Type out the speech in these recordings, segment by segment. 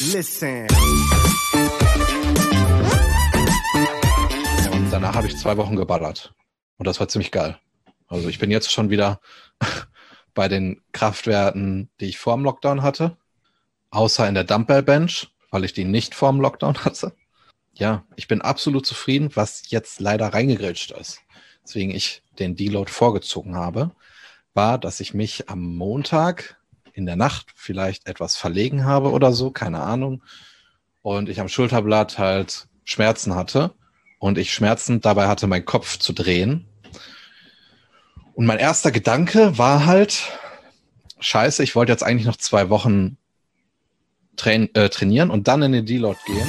Listen. Und danach habe ich zwei Wochen geballert. Und das war ziemlich geil. Also ich bin jetzt schon wieder bei den Kraftwerten, die ich vor dem Lockdown hatte. Außer in der Dumbbell Bench, weil ich die nicht vor dem Lockdown hatte. Ja, ich bin absolut zufrieden, was jetzt leider reingegrätscht ist. Deswegen ich den Deload vorgezogen habe, war, dass ich mich am Montag in der Nacht vielleicht etwas verlegen habe oder so, keine Ahnung. Und ich am Schulterblatt halt Schmerzen hatte und ich Schmerzen dabei hatte, meinen Kopf zu drehen. Und mein erster Gedanke war halt, scheiße, ich wollte jetzt eigentlich noch zwei Wochen train äh, trainieren und dann in den Deload gehen.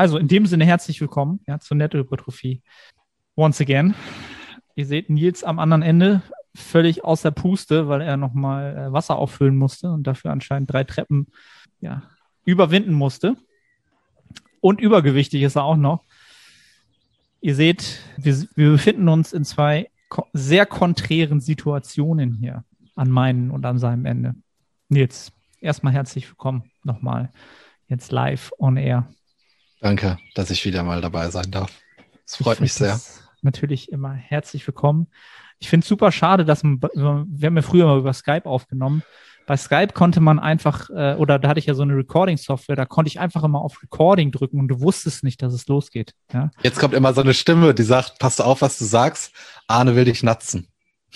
Also in dem Sinne herzlich willkommen ja, zur Nettohypertrophie. Once again. Ihr seht Nils am anderen Ende völlig aus der Puste, weil er nochmal äh, Wasser auffüllen musste und dafür anscheinend drei Treppen ja, überwinden musste. Und übergewichtig ist er auch noch. Ihr seht, wir, wir befinden uns in zwei sehr konträren Situationen hier an meinen und an seinem Ende. Nils, erstmal herzlich willkommen nochmal jetzt live on air. Danke, dass ich wieder mal dabei sein darf. Es freut mich sehr. Natürlich immer herzlich willkommen. Ich finde es super schade, dass man, wir haben ja früher mal über Skype aufgenommen. Bei Skype konnte man einfach, äh, oder da hatte ich ja so eine Recording-Software, da konnte ich einfach immer auf Recording drücken und du wusstest nicht, dass es losgeht. Ja? Jetzt kommt immer so eine Stimme, die sagt, pass auf, was du sagst. Arne will dich natzen.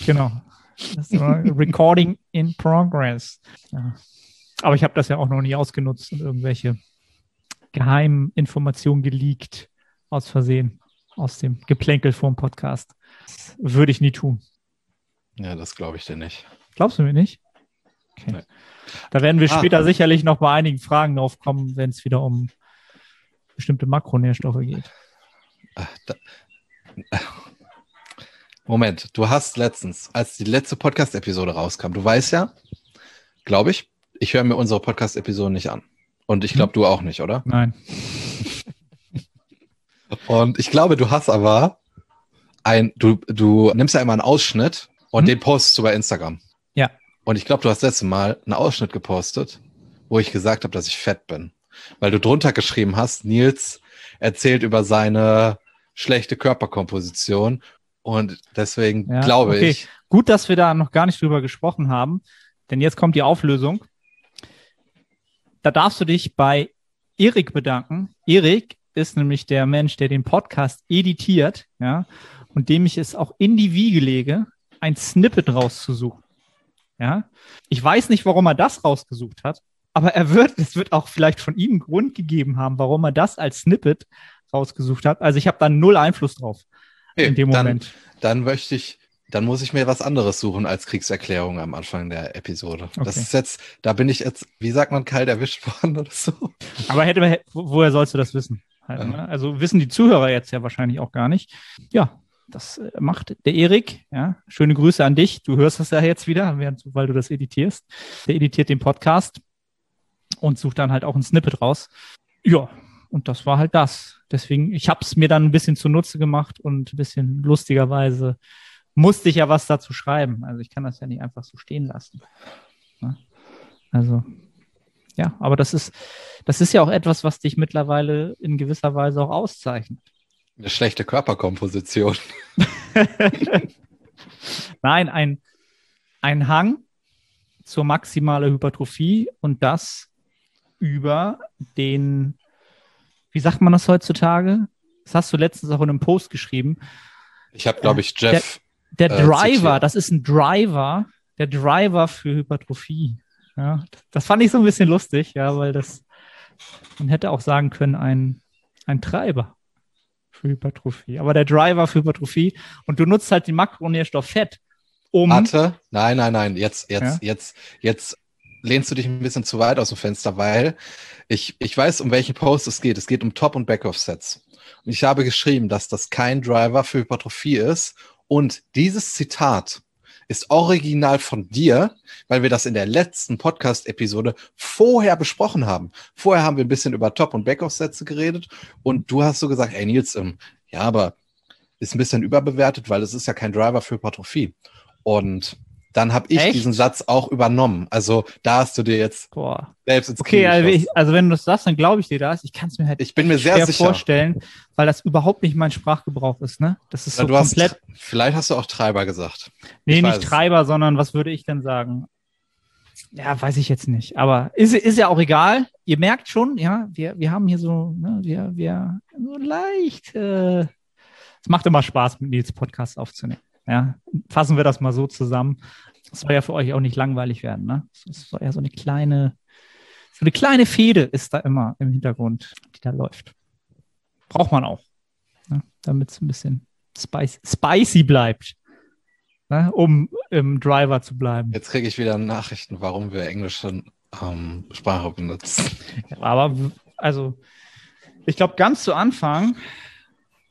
Genau. Recording in progress. Ja. Aber ich habe das ja auch noch nie ausgenutzt und irgendwelche geheimen Informationen geleakt aus Versehen aus dem Geplänkel vom Podcast. Das würde ich nie tun. Ja, das glaube ich dir nicht. Glaubst du mir nicht? Okay. Nee. Da werden wir ah, später sicherlich noch bei einigen Fragen drauf kommen, wenn es wieder um bestimmte Makronährstoffe geht. Moment, du hast letztens, als die letzte Podcast-Episode rauskam, du weißt ja, glaube ich, ich höre mir unsere Podcast-Episode nicht an. Und ich glaube, du auch nicht, oder? Nein. Und ich glaube, du hast aber ein, du, du nimmst ja immer einen Ausschnitt und hm? den postest du bei Instagram. Ja. Und ich glaube, du hast letztes Mal einen Ausschnitt gepostet, wo ich gesagt habe, dass ich fett bin. Weil du drunter geschrieben hast, Nils erzählt über seine schlechte Körperkomposition. Und deswegen ja, glaube okay. ich. Gut, dass wir da noch gar nicht drüber gesprochen haben, denn jetzt kommt die Auflösung. Da darfst du dich bei Erik bedanken. Erik ist nämlich der Mensch, der den Podcast editiert, ja, und dem ich es auch in die Wiege lege, ein Snippet rauszusuchen. Ja, ich weiß nicht, warum er das rausgesucht hat, aber er wird, es wird auch vielleicht von ihm einen Grund gegeben haben, warum er das als Snippet rausgesucht hat. Also ich habe da null Einfluss drauf okay, in dem Moment. Dann, dann möchte ich dann muss ich mir was anderes suchen als Kriegserklärung am Anfang der Episode. Okay. Das ist jetzt, da bin ich jetzt, wie sagt man, kalt erwischt worden oder so. Aber hätte, woher sollst du das wissen? Halt, ja. ne? Also wissen die Zuhörer jetzt ja wahrscheinlich auch gar nicht. Ja, das äh, macht der Erik. Ja, schöne Grüße an dich. Du hörst das ja jetzt wieder, weil du das editierst. Der editiert den Podcast und sucht dann halt auch ein Snippet raus. Ja, und das war halt das. Deswegen, ich habe es mir dann ein bisschen zunutze gemacht und ein bisschen lustigerweise musste ich ja was dazu schreiben. Also ich kann das ja nicht einfach so stehen lassen. Also, ja, aber das ist, das ist ja auch etwas, was dich mittlerweile in gewisser Weise auch auszeichnet. Eine schlechte Körperkomposition. Nein, ein, ein Hang zur maximalen Hypertrophie und das über den, wie sagt man das heutzutage? Das hast du letztens auch in einem Post geschrieben. Ich habe, glaube ich, Jeff der äh, Driver, das ist ein Driver, der Driver für Hypertrophie. Ja, das fand ich so ein bisschen lustig, ja, weil das, man hätte auch sagen können, ein, ein Treiber für Hypertrophie. Aber der Driver für Hypertrophie und du nutzt halt den Makronährstoff Fett, um. Warte, nein, nein, nein, jetzt, jetzt, ja? jetzt, jetzt lehnst du dich ein bisschen zu weit aus dem Fenster, weil ich, ich weiß, um welchen Post es geht. Es geht um Top- und Backoff-Sets. Und ich habe geschrieben, dass das kein Driver für Hypertrophie ist und dieses Zitat ist original von dir, weil wir das in der letzten Podcast-Episode vorher besprochen haben. Vorher haben wir ein bisschen über Top- und Backoff-Sätze geredet und du hast so gesagt, ey Nils, ähm, ja, aber ist ein bisschen überbewertet, weil es ist ja kein Driver für Hypertrophie. Und dann habe ich Echt? diesen Satz auch übernommen. Also da hast du dir jetzt Boah. selbst ins Okay, also, ich, also wenn du das sagst, dann glaube ich dir das. Ich kann es mir halt Ich bin mir sehr schwer sicher. vorstellen, weil das überhaupt nicht mein Sprachgebrauch ist, ne? Das ist Ja, so du hast, komplett, vielleicht hast du auch Treiber gesagt. nee, ich nicht weiß. Treiber, sondern was würde ich denn sagen? Ja, weiß ich jetzt nicht. Aber ist, ist ja auch egal. Ihr merkt schon, ja, wir, wir haben hier so, ne, wir, wir so leicht, äh, es macht immer Spaß, mit Nils Podcast aufzunehmen. Ja, fassen wir das mal so zusammen. Es soll ja für euch auch nicht langweilig werden, ne? Es soll ja so eine kleine, so eine kleine Fehde ist da immer im Hintergrund, die da läuft. Braucht man auch, ne? damit es ein bisschen spicy, spicy bleibt, ne? um im Driver zu bleiben. Jetzt kriege ich wieder Nachrichten, warum wir englische ähm, Sprache benutzen. Aber also, ich glaube, ganz zu Anfang,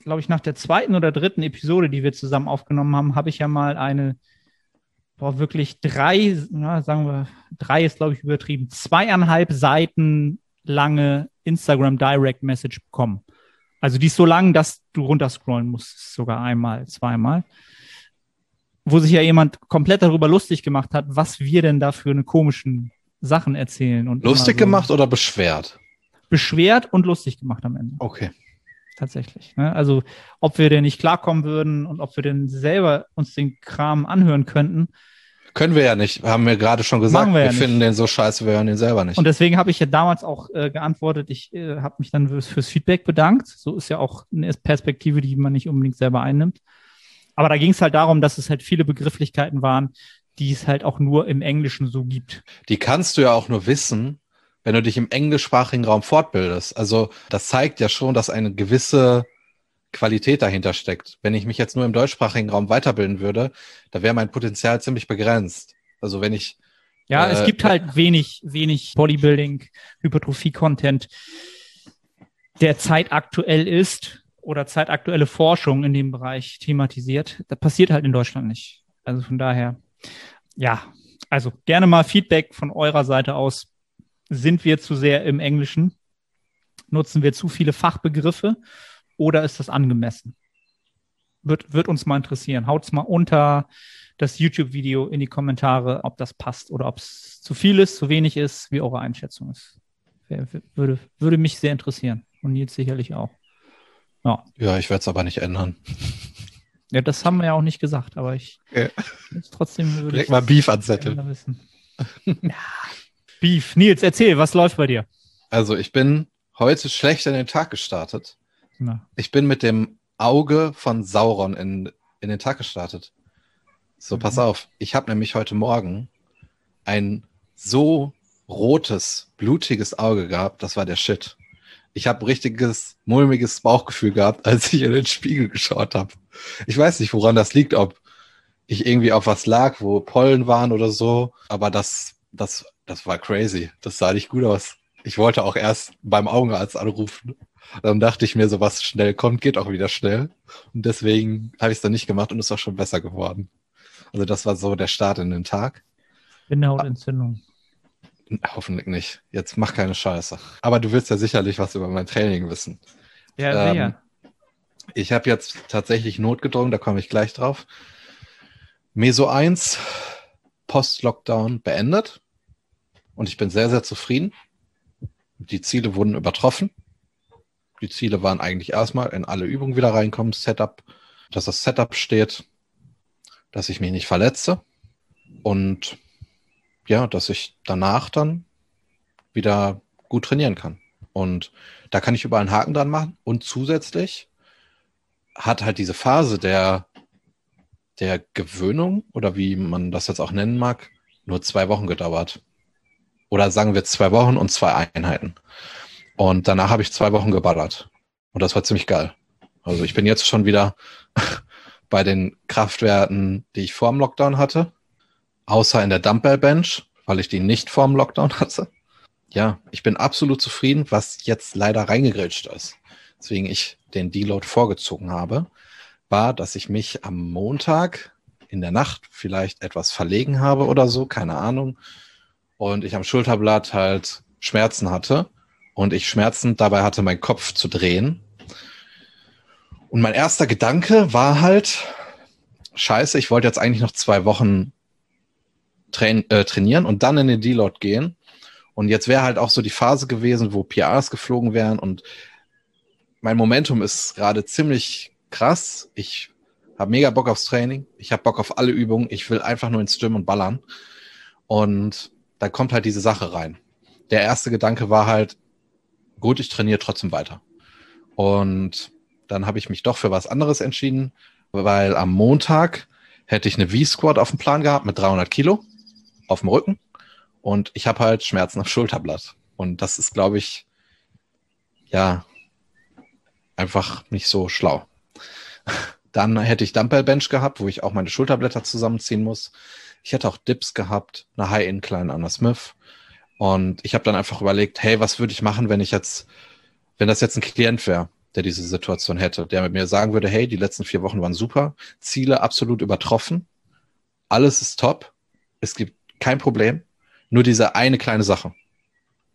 glaube ich, nach der zweiten oder dritten Episode, die wir zusammen aufgenommen haben, habe ich ja mal eine, boah, wirklich drei, ja, sagen wir, drei ist, glaube ich, übertrieben, zweieinhalb Seiten lange Instagram Direct Message bekommen. Also die ist so lang, dass du runterscrollen musst, sogar einmal, zweimal. Wo sich ja jemand komplett darüber lustig gemacht hat, was wir denn da für eine komischen Sachen erzählen. Und Lustig so gemacht oder beschwert? beschwert und lustig gemacht am Ende. Okay. Tatsächlich. Ne? Also, ob wir denn nicht klarkommen würden und ob wir denn selber uns den Kram anhören könnten. Können wir ja nicht, haben wir gerade schon gesagt. Wir Wir, ja nicht. finden den so scheiße, wir hören den selber nicht. Und deswegen habe ich ja damals auch äh, geantwortet, ich äh, habe mich dann fürs, fürs Feedback bedankt. So ist ja auch eine Perspektive, die man nicht unbedingt selber einnimmt. Aber da ging es halt darum, dass es halt viele Begrifflichkeiten waren, die es halt auch nur im Englischen so gibt. Die kannst du ja auch nur wissen, wenn du dich im englischsprachigen Raum fortbildest. Also das zeigt ja schon, dass eine gewisse Qualität dahinter steckt. Wenn ich mich jetzt nur im deutschsprachigen Raum weiterbilden würde, da wäre mein Potenzial ziemlich begrenzt. Also wenn ich Ja, Äh, es gibt halt wenig, wenig Bodybuilding, Hypertrophie-Content, der zeitaktuell ist oder zeitaktuelle Forschung in dem Bereich thematisiert. Das passiert halt in Deutschland nicht. Also von daher, ja, also gerne mal Feedback von eurer Seite aus. Sind wir zu sehr im Englischen? Nutzen wir zu viele Fachbegriffe oder ist das angemessen? Wird, wird uns mal interessieren. Haut's mal unter das YouTube-Video in die Kommentare, ob das passt oder ob es zu viel ist, zu wenig ist, wie eure Einschätzung ist. Würde, würde mich sehr interessieren. Und Nils sicherlich auch. Ja. ja, ich werde es aber nicht ändern. ja, das haben wir ja auch nicht gesagt, aber ich Ja. trotzdem würde Direkt ich mal Beef anzetteln. ja. Beef. Nils, erzähl, was läuft bei dir? Also ich bin heute schlecht in den Tag gestartet. Na, Ich bin mit dem Auge von Sauron in, in den Tag gestartet. So, Mhm. pass auf. Ich habe nämlich heute Morgen ein so rotes, blutiges Auge gehabt. Das war der Shit. Ich habe richtiges, mulmiges Bauchgefühl gehabt, als ich in den Spiegel geschaut habe. Ich weiß nicht, woran das liegt, ob ich irgendwie auf was lag, wo Pollen waren oder so. Aber das, das, das war crazy. Das sah nicht gut aus. Ich wollte auch erst beim Augenarzt anrufen. Dann dachte ich mir, so was schnell kommt, geht auch wieder schnell. Und deswegen habe ich es dann nicht gemacht und ist auch schon besser geworden. Also das war so der Start in den Tag. Bindehautentzündung. Hoffentlich nicht. Jetzt mach keine Scheiße. Aber du willst ja sicherlich was über mein Training wissen. Ja, Ähm, sehr. Ich habe jetzt tatsächlich notgedrungen, da komme ich gleich drauf. Meso 1, Post-Lockdown beendet. Und ich bin sehr, sehr zufrieden. Die Ziele wurden übertroffen. Die Ziele waren eigentlich erstmal in alle Übungen wieder reinkommen, Setup, dass das Setup steht, dass ich mich nicht verletze und ja, dass ich danach dann wieder gut trainieren kann. Und da kann ich überall einen Haken dran machen. Und zusätzlich hat halt diese Phase der, der Gewöhnung oder wie man das jetzt auch nennen mag, nur zwei Wochen gedauert. Oder sagen wir zwei Wochen und zwei Einheiten. Und danach habe ich zwei Wochen geballert. Und das war ziemlich geil. Also ich bin jetzt schon wieder bei den Kraftwerten, die ich vor dem Lockdown hatte. Außer in der Dumbbell Bench, weil ich die nicht vor dem Lockdown hatte. Ja, ich bin absolut zufrieden, was jetzt leider reingegrätscht ist. Deswegen ich den Deload vorgezogen habe, war, dass ich mich am Montag in der Nacht vielleicht etwas verlegen habe oder so, keine Ahnung. Und ich am Schulterblatt halt Schmerzen hatte und ich Schmerzen dabei hatte, meinen Kopf zu drehen. Und mein erster Gedanke war halt, scheiße, ich wollte jetzt eigentlich noch zwei Wochen train äh, trainieren und dann in den Deload gehen. Und jetzt wäre halt auch so die Phase gewesen, wo PRs geflogen wären und mein Momentum ist gerade ziemlich krass. Ich habe mega Bock aufs Training. Ich habe Bock auf alle Übungen. Ich will einfach nur ins Gym und ballern. Und da kommt halt diese Sache rein. Der erste Gedanke war halt, gut, ich trainiere trotzdem weiter. Und dann habe ich mich doch für was anderes entschieden, weil am Montag hätte ich eine V-Squad auf dem Plan gehabt mit 300 Kilo auf dem Rücken und ich habe halt Schmerzen am Schulterblatt. Und das ist, glaube ich, ja, einfach nicht so schlau. Dann hätte ich Dumbbell Bench gehabt, wo ich auch meine Schulterblätter zusammenziehen muss. Ich hätte auch Dips gehabt, eine High Incline an der Smith. Und ich habe dann einfach überlegt, hey, was würde ich machen, wenn ich jetzt, wenn das jetzt ein Klient wäre, der diese Situation hätte, der mit mir sagen würde, hey, die letzten vier Wochen waren super, Ziele absolut übertroffen, alles ist top, es gibt kein Problem, nur diese eine kleine Sache,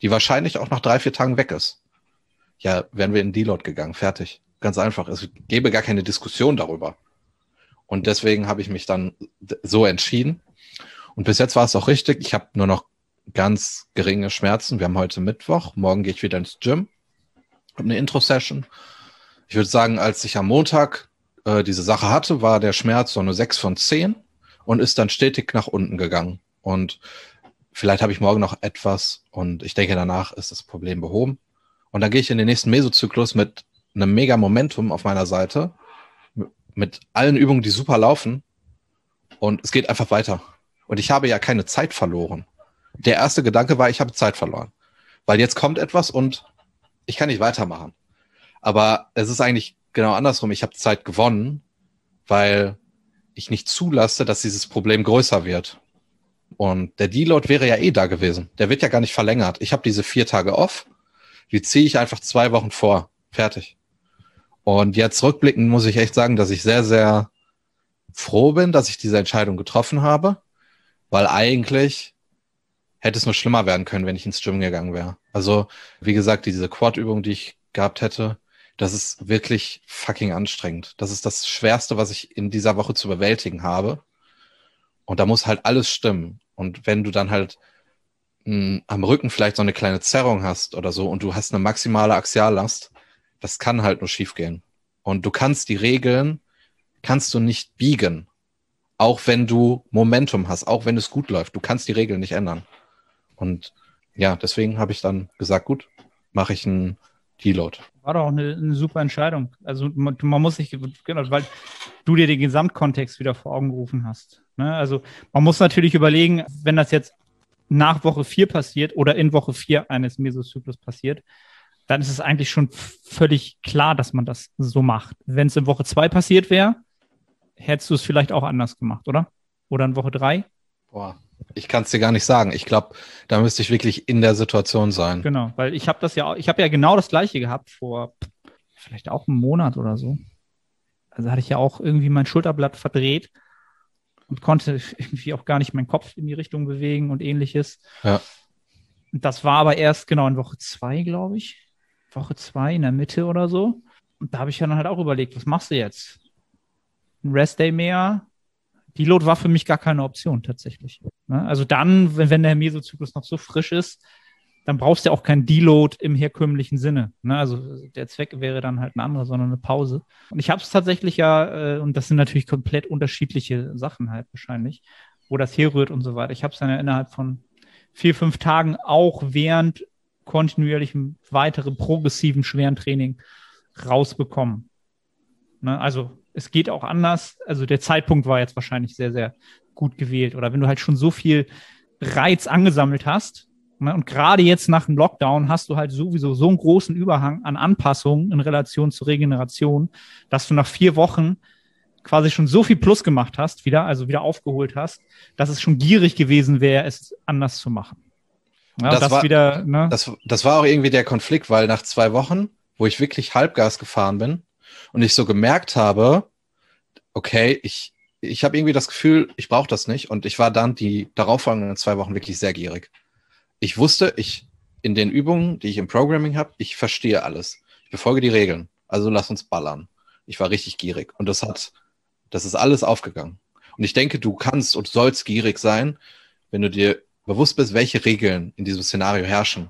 die wahrscheinlich auch nach drei, vier Tagen weg ist. Ja, wären wir in Deload gegangen, fertig. Ganz einfach. Es gäbe gar keine Diskussion darüber. Und deswegen habe ich mich dann so entschieden. Und bis jetzt war es auch richtig. Ich habe nur noch ganz geringe Schmerzen. Wir haben heute Mittwoch. Morgen gehe ich wieder ins Gym. Habe eine Intro-Session. Ich würde sagen, als ich am Montag äh, diese Sache hatte, war der Schmerz so eine 6 von 10 und ist dann stetig nach unten gegangen. Und vielleicht habe ich morgen noch etwas und ich denke, danach ist das Problem behoben. Und dann gehe ich in den nächsten Mesozyklus mit einem mega Momentum auf meiner Seite, mit allen Übungen, die super laufen. Und es geht einfach weiter. Und ich habe ja keine Zeit verloren. Der erste Gedanke war, ich habe Zeit verloren. Weil jetzt kommt etwas und ich kann nicht weitermachen. Aber es ist eigentlich genau andersrum. Ich habe Zeit gewonnen, weil ich nicht zulasse, dass dieses Problem größer wird. Und der Deload wäre ja eh da gewesen. Der wird ja gar nicht verlängert. Ich habe diese vier Tage off. Die ziehe ich einfach zwei Wochen vor. Fertig. Und jetzt rückblickend muss ich echt sagen, dass ich sehr, sehr froh bin, dass ich diese Entscheidung getroffen habe, weil eigentlich hätte es nur schlimmer werden können, wenn ich ins Gym gegangen wäre. Also, wie gesagt, diese Quad-Übung, die ich gehabt hätte, das ist wirklich fucking anstrengend. Das ist das Schwerste, was ich in dieser Woche zu bewältigen habe. Und da muss halt alles stimmen. Und wenn du dann halt mh, hm, am Rücken vielleicht so eine kleine Zerrung hast oder so und du hast eine maximale Axiallast, das kann halt nur schiefgehen. Und du kannst die Regeln, kannst du nicht biegen. Auch wenn du Momentum hast, auch wenn es gut läuft. Du kannst die Regeln nicht ändern. Und ja, deswegen habe ich dann gesagt, gut, mache ich einen Deload. War doch auch eine, eine, super Entscheidung. Also man, man, muss sich, genau, weil du dir den Gesamtkontext wieder vor Augen gerufen hast. Ne? Also man muss natürlich überlegen, wenn das jetzt nach Woche 4 passiert oder in Woche 4 eines Mesozyklus passiert, dann ist es eigentlich schon völlig klar, dass man das so macht. Wenn es in Woche 2 passiert wäre, hättest du es vielleicht auch anders gemacht, oder? Oder in Woche 3? Boah, ich kann es dir gar nicht sagen. Ich glaube, da müsste ich wirklich in der Situation sein. Genau, weil ich habe das ja, ich habe ja genau das gleiche gehabt vor vielleicht auch einem Monat oder so. Also hatte ich ja auch irgendwie mein Schulterblatt verdreht und konnte irgendwie auch gar nicht meinen Kopf in die Richtung bewegen und ähnliches. Ja. Das war aber erst genau in Woche zwei, glaube ich. Woche zwei in der Mitte oder so. Und da habe ich ja dann halt auch überlegt, was machst du jetzt? Ein Restday mehr, Deload war für mich gar keine Option tatsächlich. Ne? Also dann, wenn, der Mesozyklus noch so frisch ist, dann brauchst du ja auch keinen Deload im herkömmlichen Sinne. Ne? Also der Zweck wäre dann halt ein anderer, sondern eine Pause. Und ich habe es tatsächlich ja, äh, und das sind natürlich komplett unterschiedliche Sachen halt wahrscheinlich, wo das herrührt und so weiter. Ich habe es dann ja innerhalb von vier, fünf Tagen auch während kontinuierlichem weiteren progressiven schweren Training rausbekommen. Ne? Also es geht auch anders. Also der Zeitpunkt war jetzt wahrscheinlich sehr, sehr gut gewählt. Oder wenn du halt schon so viel Reiz angesammelt hast, ne, und gerade jetzt nach dem Lockdown hast du halt sowieso so einen großen Überhang an Anpassungen in Relation zur Regeneration, dass du nach vier Wochen quasi schon so viel Plus gemacht hast, wieder, also wieder aufgeholt hast, dass es schon gierig gewesen wäre, es anders zu machen. Ja, das, das, war, wieder, ne? das, das war auch irgendwie der Konflikt, weil nach zwei Wochen, wo ich wirklich Halbgas gefahren bin, und ich so gemerkt habe, okay, ich, ich habe irgendwie das Gefühl, ich brauche das nicht. Und ich war dann die darauffolgenden zwei Wochen wirklich sehr gierig. Ich wusste, ich in den Übungen, die ich im Programming habe, ich verstehe alles. Ich befolge die Regeln. Also lass uns ballern. Ich war richtig gierig. Und das hat, das ist alles aufgegangen. Und ich denke, du kannst und sollst gierig sein, wenn du dir bewusst bist, welche Regeln in diesem Szenario herrschen.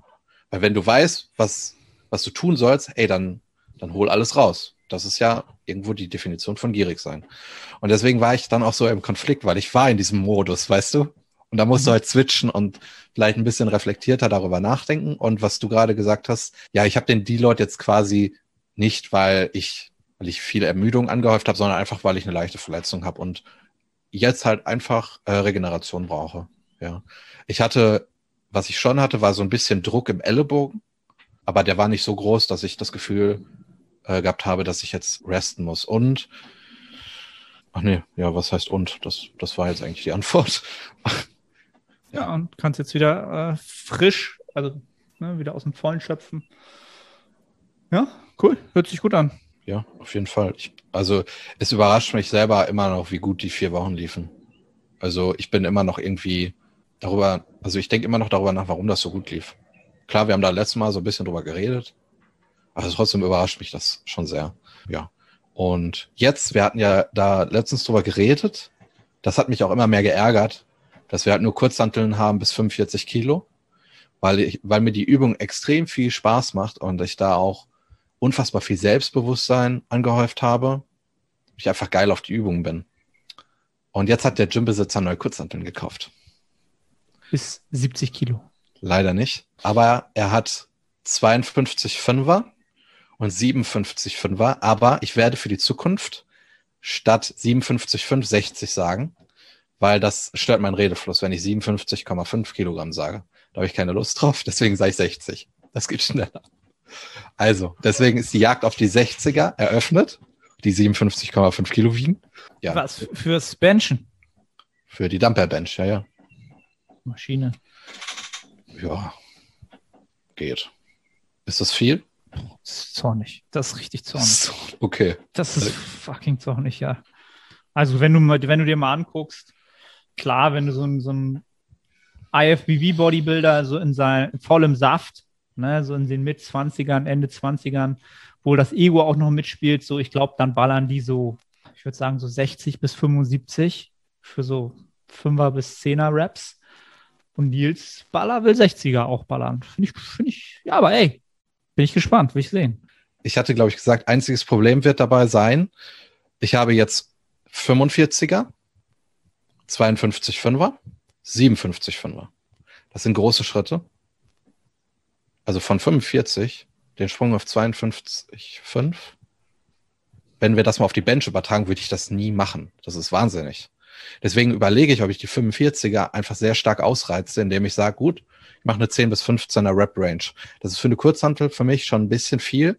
Weil wenn du weißt, was, was du tun sollst, ey, dann, dann hol alles raus. Das ist ja irgendwo die Definition von gierig sein. Und deswegen war ich dann auch so im Konflikt, weil ich war in diesem Modus, weißt du? Und da musst du mhm. halt switchen und vielleicht ein bisschen reflektierter darüber nachdenken. Und was du gerade gesagt hast, ja, ich habe den Deload jetzt quasi nicht, weil ich, weil ich viel Ermüdung angehäuft habe, sondern einfach, weil ich eine leichte Verletzung habe und jetzt halt einfach äh, Regeneration brauche. Ja. Ich hatte, was ich schon hatte, war so ein bisschen Druck im Ellenbogen, aber der war nicht so groß, dass ich das Gefühl äh, gehabt habe, dass ich jetzt resten muss. Und ach nee, ja, was heißt und? Das, das war jetzt eigentlich die Antwort. Ja, und kannst jetzt wieder äh, frisch, also ne, wieder aus dem Vollen schöpfen. Ja, cool. Hört sich gut an. Ja, auf jeden Fall. Ich, also es überrascht mich selber immer noch, wie gut die vier Wochen liefen. Also ich bin immer noch irgendwie darüber, also ich denke immer noch darüber nach, warum das so gut lief. Klar, wir haben da letztes Mal so ein bisschen drüber geredet, aber trotzdem überrascht mich das schon sehr. Ja. Und jetzt, wir hatten ja da letztens drüber geredet, das hat mich auch immer mehr geärgert, dass wir halt nur Kurzhanteln haben bis 45 Kilo, weil, ich, weil mir die Übung extrem viel Spaß macht und ich da auch unfassbar viel Selbstbewusstsein angehäuft habe. Ich einfach geil auf die Übungen bin. Und jetzt hat der Gymbesitzer neue Kurzhanteln gekauft. Bis 70 Kilo. Leider nicht. Aber er hat 52 Fünfer und 57 Fünfer. Aber ich werde für die Zukunft statt 57,5 60 sagen, weil das stört meinen Redefluss, wenn ich 57,5 Kilogramm sage. Da habe ich keine Lust drauf, deswegen sage ich 60. Das geht schneller. Also, deswegen ist die Jagd auf die 60er eröffnet, die 57,5 Kilo wiegen. Ja. Was fürs Benchen? Für die Dumper Bench, ja, ja. Maschine. Ja, geht. Ist das viel? Das ist zornig. Das ist richtig zornig. Okay. Das ist fucking zornig, ja. Also, wenn du, mal, wenn du dir mal anguckst, klar, wenn du so ein, so IFBB-Bodybuilder so in seinem vollem Saft, ne, so in den Mit-20ern, Ende 20ern, wo das Ego auch noch mitspielt, so ich glaube, dann ballern die so, ich würde sagen, so 60 bis 75 für so 5er bis 10er Raps. Und Nils Baller will 60er auch ballern. Finde ich, finde ich, ja, aber ey, bin ich gespannt, will ich sehen. Ich hatte, glaube ich, gesagt, einziges Problem wird dabei sein, ich habe jetzt 45er 52 Fünfer, 57 Fünfer. Das sind große Schritte. Also von 45 den Sprung auf 52,5. Wenn wir das mal auf die Bench übertragen, würde ich das nie machen. Das ist wahnsinnig. Deswegen überlege ich, ob ich die 45er einfach sehr stark ausreize, indem ich sage, gut, ich mache eine 10 bis 15er Rep Range. Das ist für eine Kurzhantel für mich schon ein bisschen viel,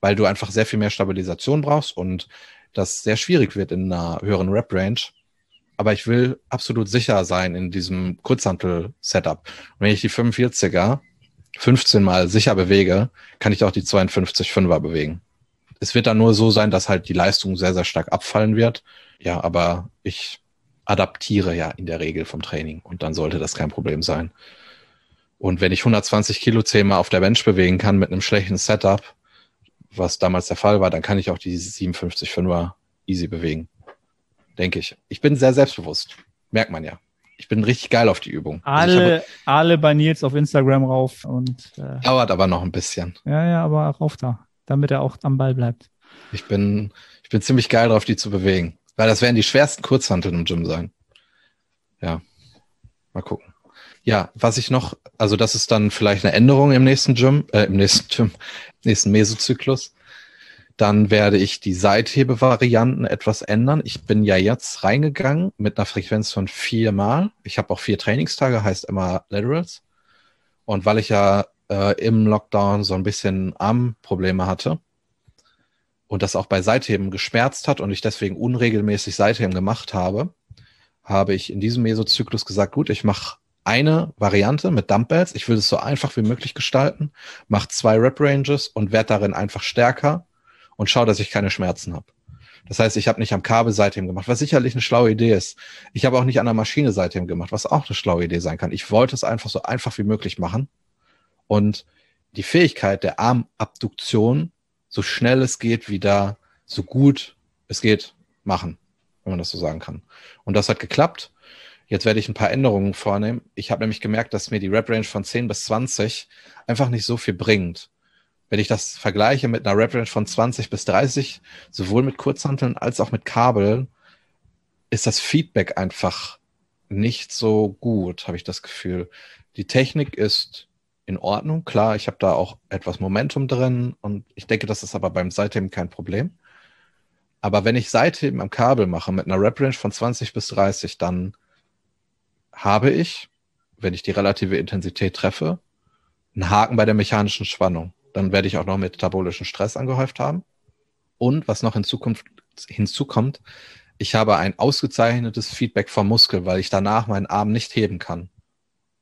weil du einfach sehr viel mehr Stabilisation brauchst und das sehr schwierig wird in einer höheren Rep Range aber ich will absolut sicher sein in diesem Kurzhantel-Setup. Und wenn ich die 45er 15 mal sicher bewege, kann ich auch die 52 5er bewegen. Es wird dann nur so sein, dass halt die Leistung sehr, sehr stark abfallen wird. Ja, aber ich adaptiere ja in der Regel vom Training und dann sollte das kein Problem sein. Und wenn ich 120 Kilo zehnmal auf der Bench bewegen kann mit einem schlechten Setup, was damals der Fall war, dann kann ich auch die 57 5er easy bewegen denke ich. Ich bin sehr selbstbewusst. Merkt man ja. Ich bin richtig geil auf die Übung. Also alle, also alle bei Nils auf Instagram rauf und äh, dauert aber noch ein bisschen. Ja, ja, aber rauf da, damit er auch am Ball bleibt. Ich bin, ich bin ziemlich geil drauf, die zu bewegen. Weil das werden die schwersten Kurzhanteln im Gym sein. Ja. Mal gucken. Ja, was ich noch, also das ist dann vielleicht eine Änderung im nächsten Gym, äh, im nächsten Gym, nächsten Mesozyklus. Dann werde ich die Seithebe-Varianten etwas ändern. Ich bin ja jetzt reingegangen mit einer Frequenz von viermal. Ich habe auch vier Trainingstage, heißt immer Laterals. Und weil ich ja äh, im Lockdown so ein bisschen Armprobleme hatte und das auch bei Seitheben geschmerzt hat und ich deswegen unregelmäßig Seitheben gemacht habe, habe ich in diesem Mesozyklus gesagt, gut, ich mache eine Variante mit Dumbbells. Ich will es so einfach wie möglich gestalten, mache zwei Rep-Ranges und werde darin einfach stärker und schaue, dass ich keine Schmerzen habe. Das heißt, ich habe nicht am Kabel seitdem gemacht, was sicherlich eine schlaue Idee ist. Ich habe auch nicht an der Maschine seitdem gemacht, was auch eine schlaue Idee sein kann. Ich wollte es einfach so einfach wie möglich machen und die Fähigkeit der Armabduktion so schnell es geht wieder so gut es geht machen, wenn man das so sagen kann. Und das hat geklappt. Jetzt werde ich ein paar Änderungen vornehmen. Ich habe nämlich gemerkt, dass mir die Rep-Range von 10 bis 20 einfach nicht so viel bringt. Wenn ich das vergleiche mit einer Rep-Range von 20 bis 30, sowohl mit Kurzhanteln als auch mit Kabeln, ist das Feedback einfach nicht so gut, habe ich das Gefühl. Die Technik ist in Ordnung, klar, ich habe da auch etwas Momentum drin und ich denke, das ist aber beim Seitheben kein Problem. Aber wenn ich Seitheben am Kabel mache mit einer Rep-Range von 20 bis 30, dann habe ich, wenn ich die relative Intensität treffe, einen Haken bei der mechanischen Spannung. Dann werde ich auch noch metabolischen Stress angehäuft haben. Und was noch in Zukunft hinzukommt, ich habe ein ausgezeichnetes Feedback vom Muskel, weil ich danach meinen Arm nicht heben kann.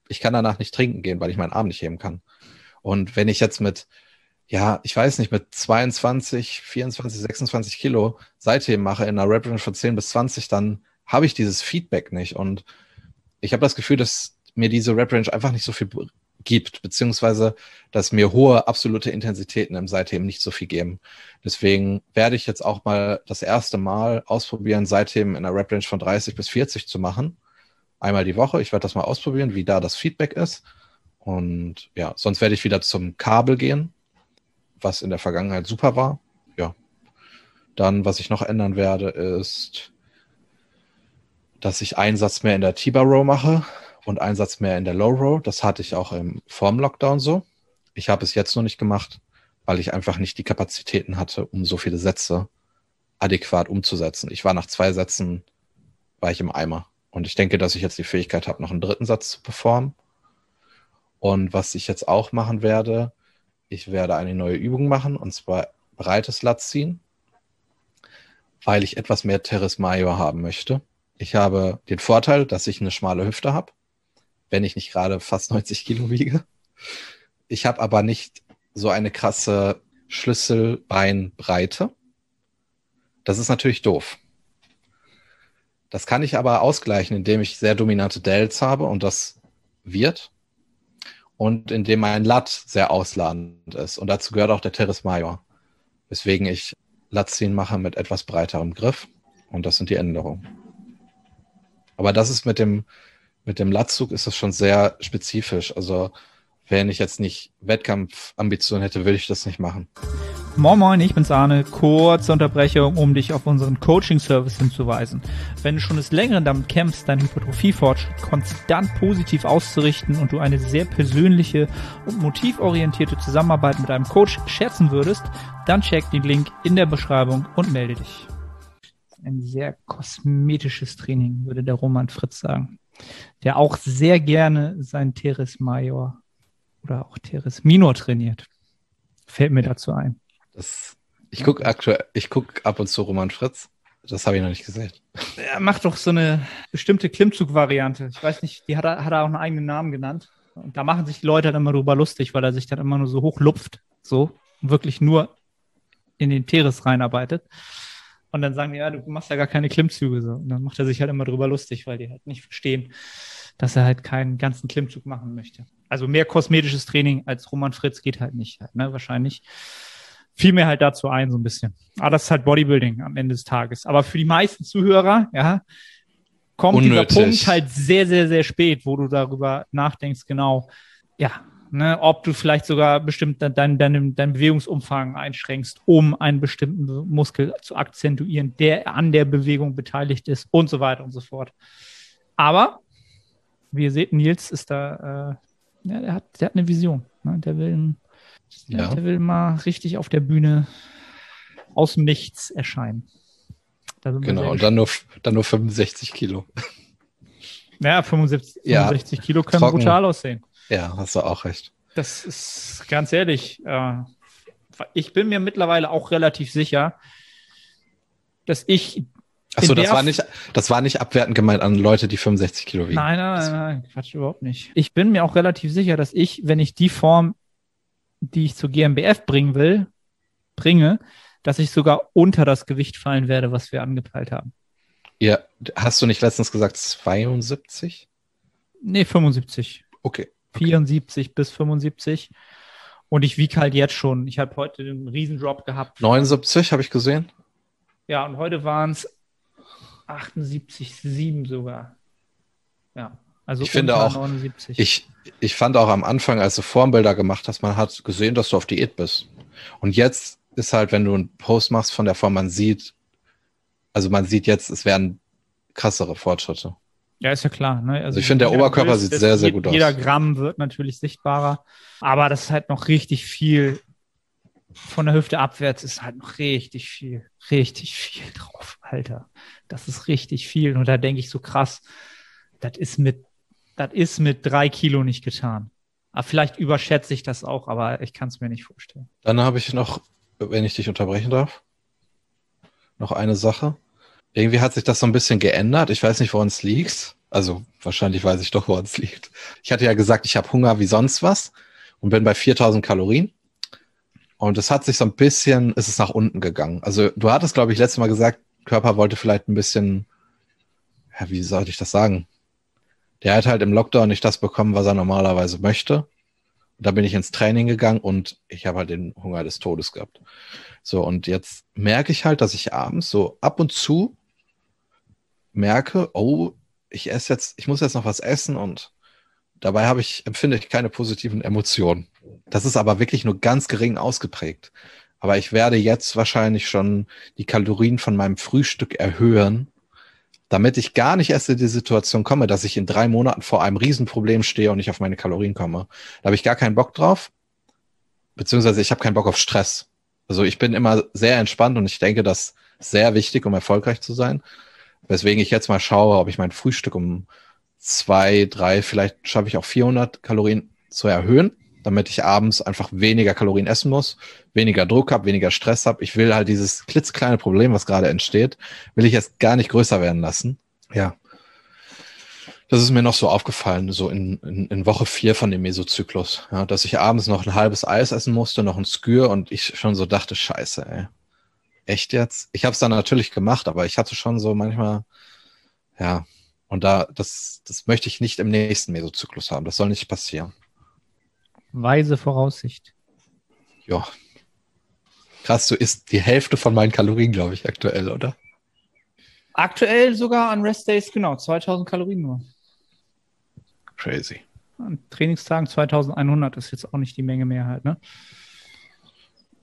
Ich kann danach nicht trinken gehen, weil ich meinen Arm nicht heben kann. Und wenn ich jetzt mit, ja, ich weiß nicht, mit 22, 24, 26 Kilo Seitheben mache in einer Rep Range von 10 bis 20, dann habe ich dieses Feedback nicht. Und ich habe das Gefühl, dass mir diese Rep Range einfach nicht so viel gibt, beziehungsweise dass mir hohe absolute Intensitäten im Seitheben nicht so viel geben. Deswegen werde ich jetzt auch mal das erste Mal ausprobieren, Seitheben in einer Rep Range von 30 bis 40 zu machen. Einmal die Woche. Ich werde das mal ausprobieren, wie da das Feedback ist. Und ja, sonst werde ich wieder zum Kabel gehen, was in der Vergangenheit super war. Ja. Dann, was ich noch ändern werde, ist dass ich einen Satz mehr in der T-Bar Row mache und einen Satz mehr in der Low Row. Das hatte ich auch im vorm Lockdown so. Ich habe es jetzt noch nicht gemacht, weil ich einfach nicht die Kapazitäten hatte, um so viele Sätze adäquat umzusetzen. Ich war nach zwei Sätzen, war ich im Eimer. Und ich denke, dass ich jetzt die Fähigkeit habe, noch einen dritten Satz zu performen. Und was ich jetzt auch machen werde, ich werde eine neue Übung machen, und zwar breites Latz ziehen, weil ich etwas mehr Teres Major haben möchte. Ich habe den Vorteil, dass ich eine schmale Hüfte habe, wenn ich nicht gerade fast 90 Kilo wiege. Ich habe aber nicht so eine krasse Schlüsselbeinbreite. Das ist natürlich doof. Das kann ich aber ausgleichen, indem ich sehr dominante Delts habe und das wird. Und indem mein Lat sehr ausladend ist. Und dazu gehört auch der Teres Major. Weswegen ich Latziehen mache mit etwas breiterem Griff. Und das sind die Änderungen. Aber das ist mit dem, mit dem Latzug ist das schon sehr spezifisch. Also wenn ich jetzt nicht Wettkampfambitionen hätte, würde ich das nicht machen. Moin Moin, ich bin's Arne. Kurze Unterbrechung, um dich auf unseren Coaching-Service hinzuweisen. Wenn du schon des Längeren damit kämpfst, deinen Hypertrophie-Fortschritt konstant positiv auszurichten und du eine sehr persönliche und motivorientierte Zusammenarbeit mit einem Coach schätzen würdest, dann check den Link in der Beschreibung und melde dich ein sehr kosmetisches Training, würde der Roman Fritz sagen. Der auch sehr gerne sein Teres Major oder auch Teres Minor trainiert. Fällt mir dazu ein. Das, ich gucke aktuell, ich gucke ab und zu Roman Fritz. Das habe ich noch nicht gesehen. Er macht doch so eine bestimmte Klimmzug-Variante. Ich weiß nicht, die hat er, hat er auch einen eigenen Namen genannt. Und da machen sich die Leute dann immer drüber lustig, weil er sich dann immer nur so hochlupft. So. wirklich nur in den Teres reinarbeitet. Und dann sagen die, ja, du machst ja gar keine Klimmzüge. So. Und dann macht er sich halt immer drüber lustig, weil die halt nicht verstehen, dass er halt keinen ganzen Klimmzug machen möchte. Also mehr kosmetisches Training als Roman Fritz geht halt nicht, halt, ne? Wahrscheinlich. Fiel mir halt dazu ein, so ein bisschen. Aber das ist halt Bodybuilding am Ende des Tages. Aber für die meisten Zuhörer, ja, kommt Unnötig. dieser Punkt halt sehr, sehr, sehr spät, wo du darüber nachdenkst, genau, ja, ne, ob du vielleicht sogar bestimmt deinen dein, dein Bewegungsumfang einschränkst, um einen bestimmten Muskel zu akzentuieren, der an der Bewegung beteiligt ist und so weiter und so fort. Aber, wie ihr seht, Nils ist da, äh, ja, der hat, der hat eine Vision. Ne? Der will, ja. der will mal richtig auf der Bühne aus dem Nichts erscheinen. Genau, und dann nur, dann nur 65 Kilo. Ja, 75, 65 ja, Kilo können trocken, brutal aussehen. Ja, hast du auch recht. Das ist ganz ehrlich. Äh, ich bin mir mittlerweile auch relativ sicher, dass ich. Achso, das war nicht, das war nicht abwertend gemeint an Leute, die 65 Kilo wiegen. Nein, nein, nein, nein, Quatsch, überhaupt nicht. Ich bin mir auch relativ sicher, dass ich, wenn ich die Form, die ich zur GmbF bringen will, bringe, dass ich sogar unter das Gewicht fallen werde, was wir angepeilt haben. Ja, hast du nicht letztens gesagt 72? Nee, 75. Okay. 74 bis 75. Und ich wiege halt jetzt schon. Ich habe heute einen Riesendrop gehabt. 79 habe ich gesehen. Ja, und heute waren es 78,7 sogar. Ja, also ich finde auch, 79. Ich, ich fand auch am Anfang, als du Formbilder gemacht hast, man hat gesehen, dass du auf Diät bist. Und jetzt ist halt, wenn du einen Post machst von der Form, man sieht, also man sieht jetzt, es werden krassere Fortschritte. Ja, ist ja klar. Ne? Also, also ich finde, der Oberkörper sieht sehr, sehr gut aus. Jeder Gramm wird natürlich sichtbarer, aber das ist halt noch richtig viel. Von der Hüfte abwärts ist halt noch richtig viel, richtig viel drauf, Alter. Das ist richtig viel. Und da denke ich so krass, das ist mit, das ist mit drei Kilo nicht getan. Aber vielleicht überschätze ich das auch, aber ich kann es mir nicht vorstellen. Dann habe ich noch, wenn ich dich unterbrechen darf, noch eine Sache. Irgendwie hat sich das so ein bisschen geändert. Ich weiß nicht, woran es liegt. Also wahrscheinlich weiß ich doch, woran es liegt. Ich hatte ja gesagt, ich habe Hunger wie sonst was und bin bei 4000 Kalorien. Und es hat sich so ein bisschen, ist es nach unten gegangen. Also du hattest, glaube ich, letztes Mal gesagt, Körper wollte vielleicht ein bisschen, ja, wie sollte ich das sagen? Der hat halt im Lockdown nicht das bekommen, was er normalerweise möchte. Und da bin ich ins Training gegangen und ich habe halt den Hunger des Todes gehabt. So, und jetzt merke ich halt, dass ich abends so ab und zu merke, oh, ich esse jetzt, ich muss jetzt noch was essen und dabei habe ich, empfinde ich keine positiven Emotionen. Das ist aber wirklich nur ganz gering ausgeprägt. Aber ich werde jetzt wahrscheinlich schon die Kalorien von meinem Frühstück erhöhen, damit ich gar nicht erst in die Situation komme, dass ich in drei Monaten vor einem Riesenproblem stehe und nicht auf meine Kalorien komme. Da habe ich gar keinen Bock drauf. Beziehungsweise ich habe keinen Bock auf Stress. Also ich bin immer sehr entspannt und ich denke, das ist sehr wichtig, um erfolgreich zu sein. Weswegen ich jetzt mal schaue, ob ich mein Frühstück um zwei, drei, vielleicht schaffe ich auch 400 Kalorien zu erhöhen, damit ich abends einfach weniger Kalorien essen muss, weniger Druck habe, weniger Stress habe. Ich will halt dieses klitzekleine Problem, was gerade entsteht, will ich jetzt gar nicht größer werden lassen. Ja. Das ist mir noch so aufgefallen, so in, in, in Woche vier von dem Mesozyklus, ja, dass ich abends noch ein halbes Eis essen musste, noch ein Skür und ich schon so dachte, scheiße, ey Echt jetzt? Ich habe es dann natürlich gemacht, aber ich hatte schon so manchmal, ja, und da, das, das möchte ich nicht im nächsten Mesozyklus haben. Das soll nicht passieren. Weise Voraussicht. Ja. Krass, du isst die Hälfte von meinen Kalorien, glaube ich, aktuell, oder? Aktuell sogar an Restdays, genau, 2000 Kalorien nur. Crazy. An Trainingstagen 2100 ist jetzt auch nicht die Menge mehr halt, ne?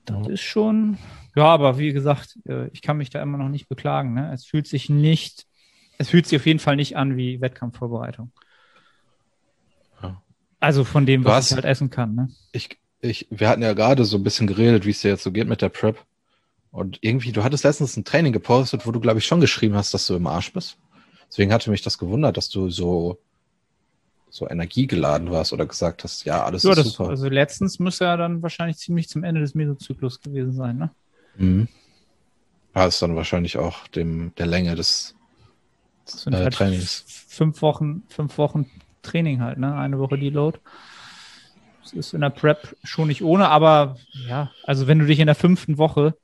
Das ist schon, ja, aber wie gesagt, äh, ich kann mich da immer noch nicht beklagen. Ne? Es fühlt sich nicht, es fühlt sich auf jeden Fall nicht an wie Wettkampfvorbereitung. Ja. Also von dem, was hast, ich halt essen kann. Ne? Ich, ich, wir hatten ja gerade so ein bisschen geredet, wie es dir jetzt so geht mit der Prep. Und irgendwie, du hattest letztens ein Training gepostet, wo du, glaube ich, schon geschrieben hast, dass du im Arsch bist. Deswegen hatte mich das gewundert, dass du so so energiegeladen warst oder gesagt hast, ja, alles ja, ist das, super. Also letztens müsste er dann wahrscheinlich ziemlich zum Ende des Mesozyklus gewesen sein, ne? Mhm. Ja, ist dann wahrscheinlich auch dem der Länge des das sind äh, halt Trainings. Fünf Wochen, fünf Wochen Training halt, ne? Eine Woche Deload. Das ist in der Prep schon nicht ohne, aber ja, also wenn du dich in der fünften Woche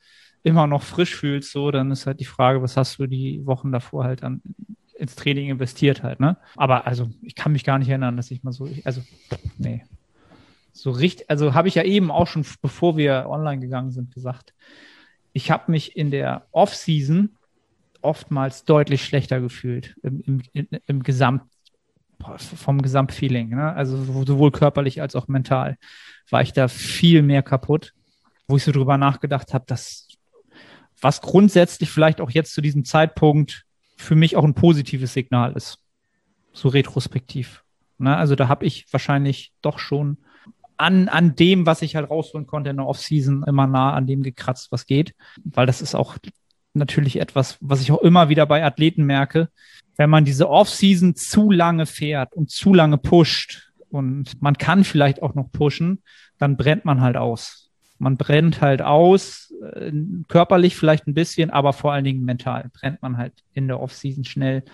immer noch frisch fühlst, so, dann ist halt die Frage, was hast du die Wochen davor halt an ins Training investiert halt, ne? Aber also, ich kann mich gar nicht erinnern, dass ich mal so, also, nee. So richtig, also habe ich ja eben auch schon, bevor wir online gegangen sind, gesagt, ich habe mich in der Off-Season oftmals deutlich schlechter gefühlt im, im, im Gesamt, vom Gesamtfeeling, ne? Also sowohl körperlich als auch mental war ich da viel mehr kaputt, wo ich so drüber nachgedacht habe, dass was grundsätzlich vielleicht auch jetzt zu diesem Zeitpunkt für mich auch ein positives Signal ist. So retrospektiv. Ne? Also da habe ich wahrscheinlich doch schon an, an dem, was ich halt rausholen konnte in der Offseason, immer nah an dem gekratzt, was geht. Weil das ist auch natürlich etwas, was ich auch immer wieder bei Athleten merke. Wenn man diese Offseason zu lange fährt und zu lange pusht und man kann vielleicht auch noch pushen, dann brennt man halt aus man brennt halt aus, äh, körperlich vielleicht ein bisschen, aber vor allen Dingen mental brennt man halt in der Offseason schnell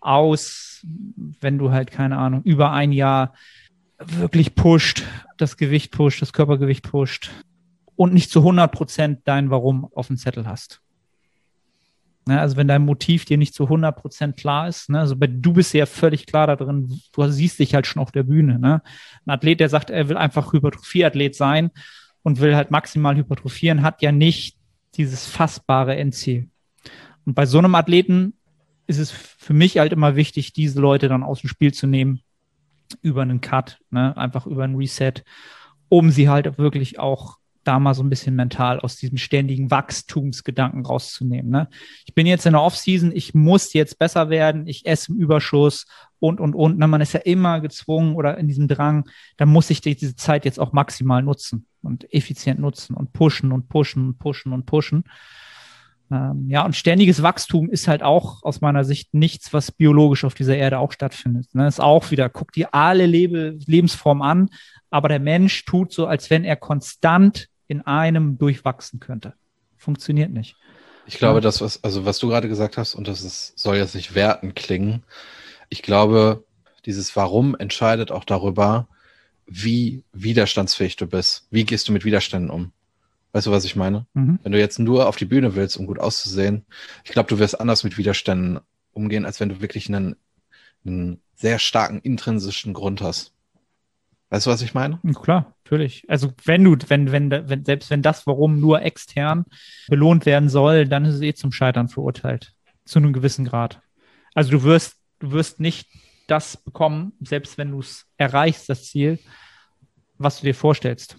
aus, wenn du halt, keine Ahnung, über ein Jahr wirklich pusht, das Gewicht pusht, das Körpergewicht pusht und nicht zu 100 Prozent dein Warum auf dem Zettel hast. Ne, also wenn dein Motiv dir nicht zu 100 Prozent klar ist, ne, also du bist ja völlig klar da drin, du siehst dich halt schon auf der Bühne. Ne? Ein Athlet, der sagt, er will einfach Hypertrophie-Athlet sein und will halt maximal hypertrophieren, hat ja nicht dieses fassbare Endziel. Und bei so einem Athleten ist es für mich halt immer wichtig, diese Leute dann aus dem Spiel zu nehmen über einen Cut, ne? einfach über ein Reset, um sie halt wirklich auch da mal so ein bisschen mental aus diesem ständigen Wachstumsgedanken rauszunehmen. Ne? Ich bin jetzt in der Offseason, ich muss jetzt besser werden, ich esse im Überschuss und, und, und. Ne? Man ist ja immer gezwungen oder in diesem Drang, da muss ich diese Zeit jetzt auch maximal nutzen und effizient nutzen und pushen und pushen und pushen und pushen. Ähm, ja, und ständiges Wachstum ist halt auch aus meiner Sicht nichts, was biologisch auf dieser Erde auch stattfindet. Ne? Ist auch wieder, guck dir alle Lebe Lebensformen an, aber der Mensch tut so, als wenn er konstant in einem durchwachsen könnte. Funktioniert nicht. Ich glaube, das, was, also was du gerade gesagt hast, und das ist, soll jetzt nicht werten klingen, ich glaube, dieses Warum entscheidet auch darüber, wie widerstandsfähig du bist. Wie gehst du mit Widerständen um? Weißt du, was ich meine? Mhm. Wenn du jetzt nur auf die Bühne willst, um gut auszusehen, ich glaube, du wirst anders mit Widerständen umgehen, als wenn du wirklich einen, einen sehr starken intrinsischen Grund hast. Weißt du, was ich meine? Klar, natürlich. Also wenn du, wenn, wenn, wenn, selbst wenn das, warum nur extern belohnt werden soll, dann ist es eh zum Scheitern verurteilt. Zu einem gewissen Grad. Also du wirst, du wirst nicht das bekommen, selbst wenn du es erreichst, das Ziel, was du dir vorstellst.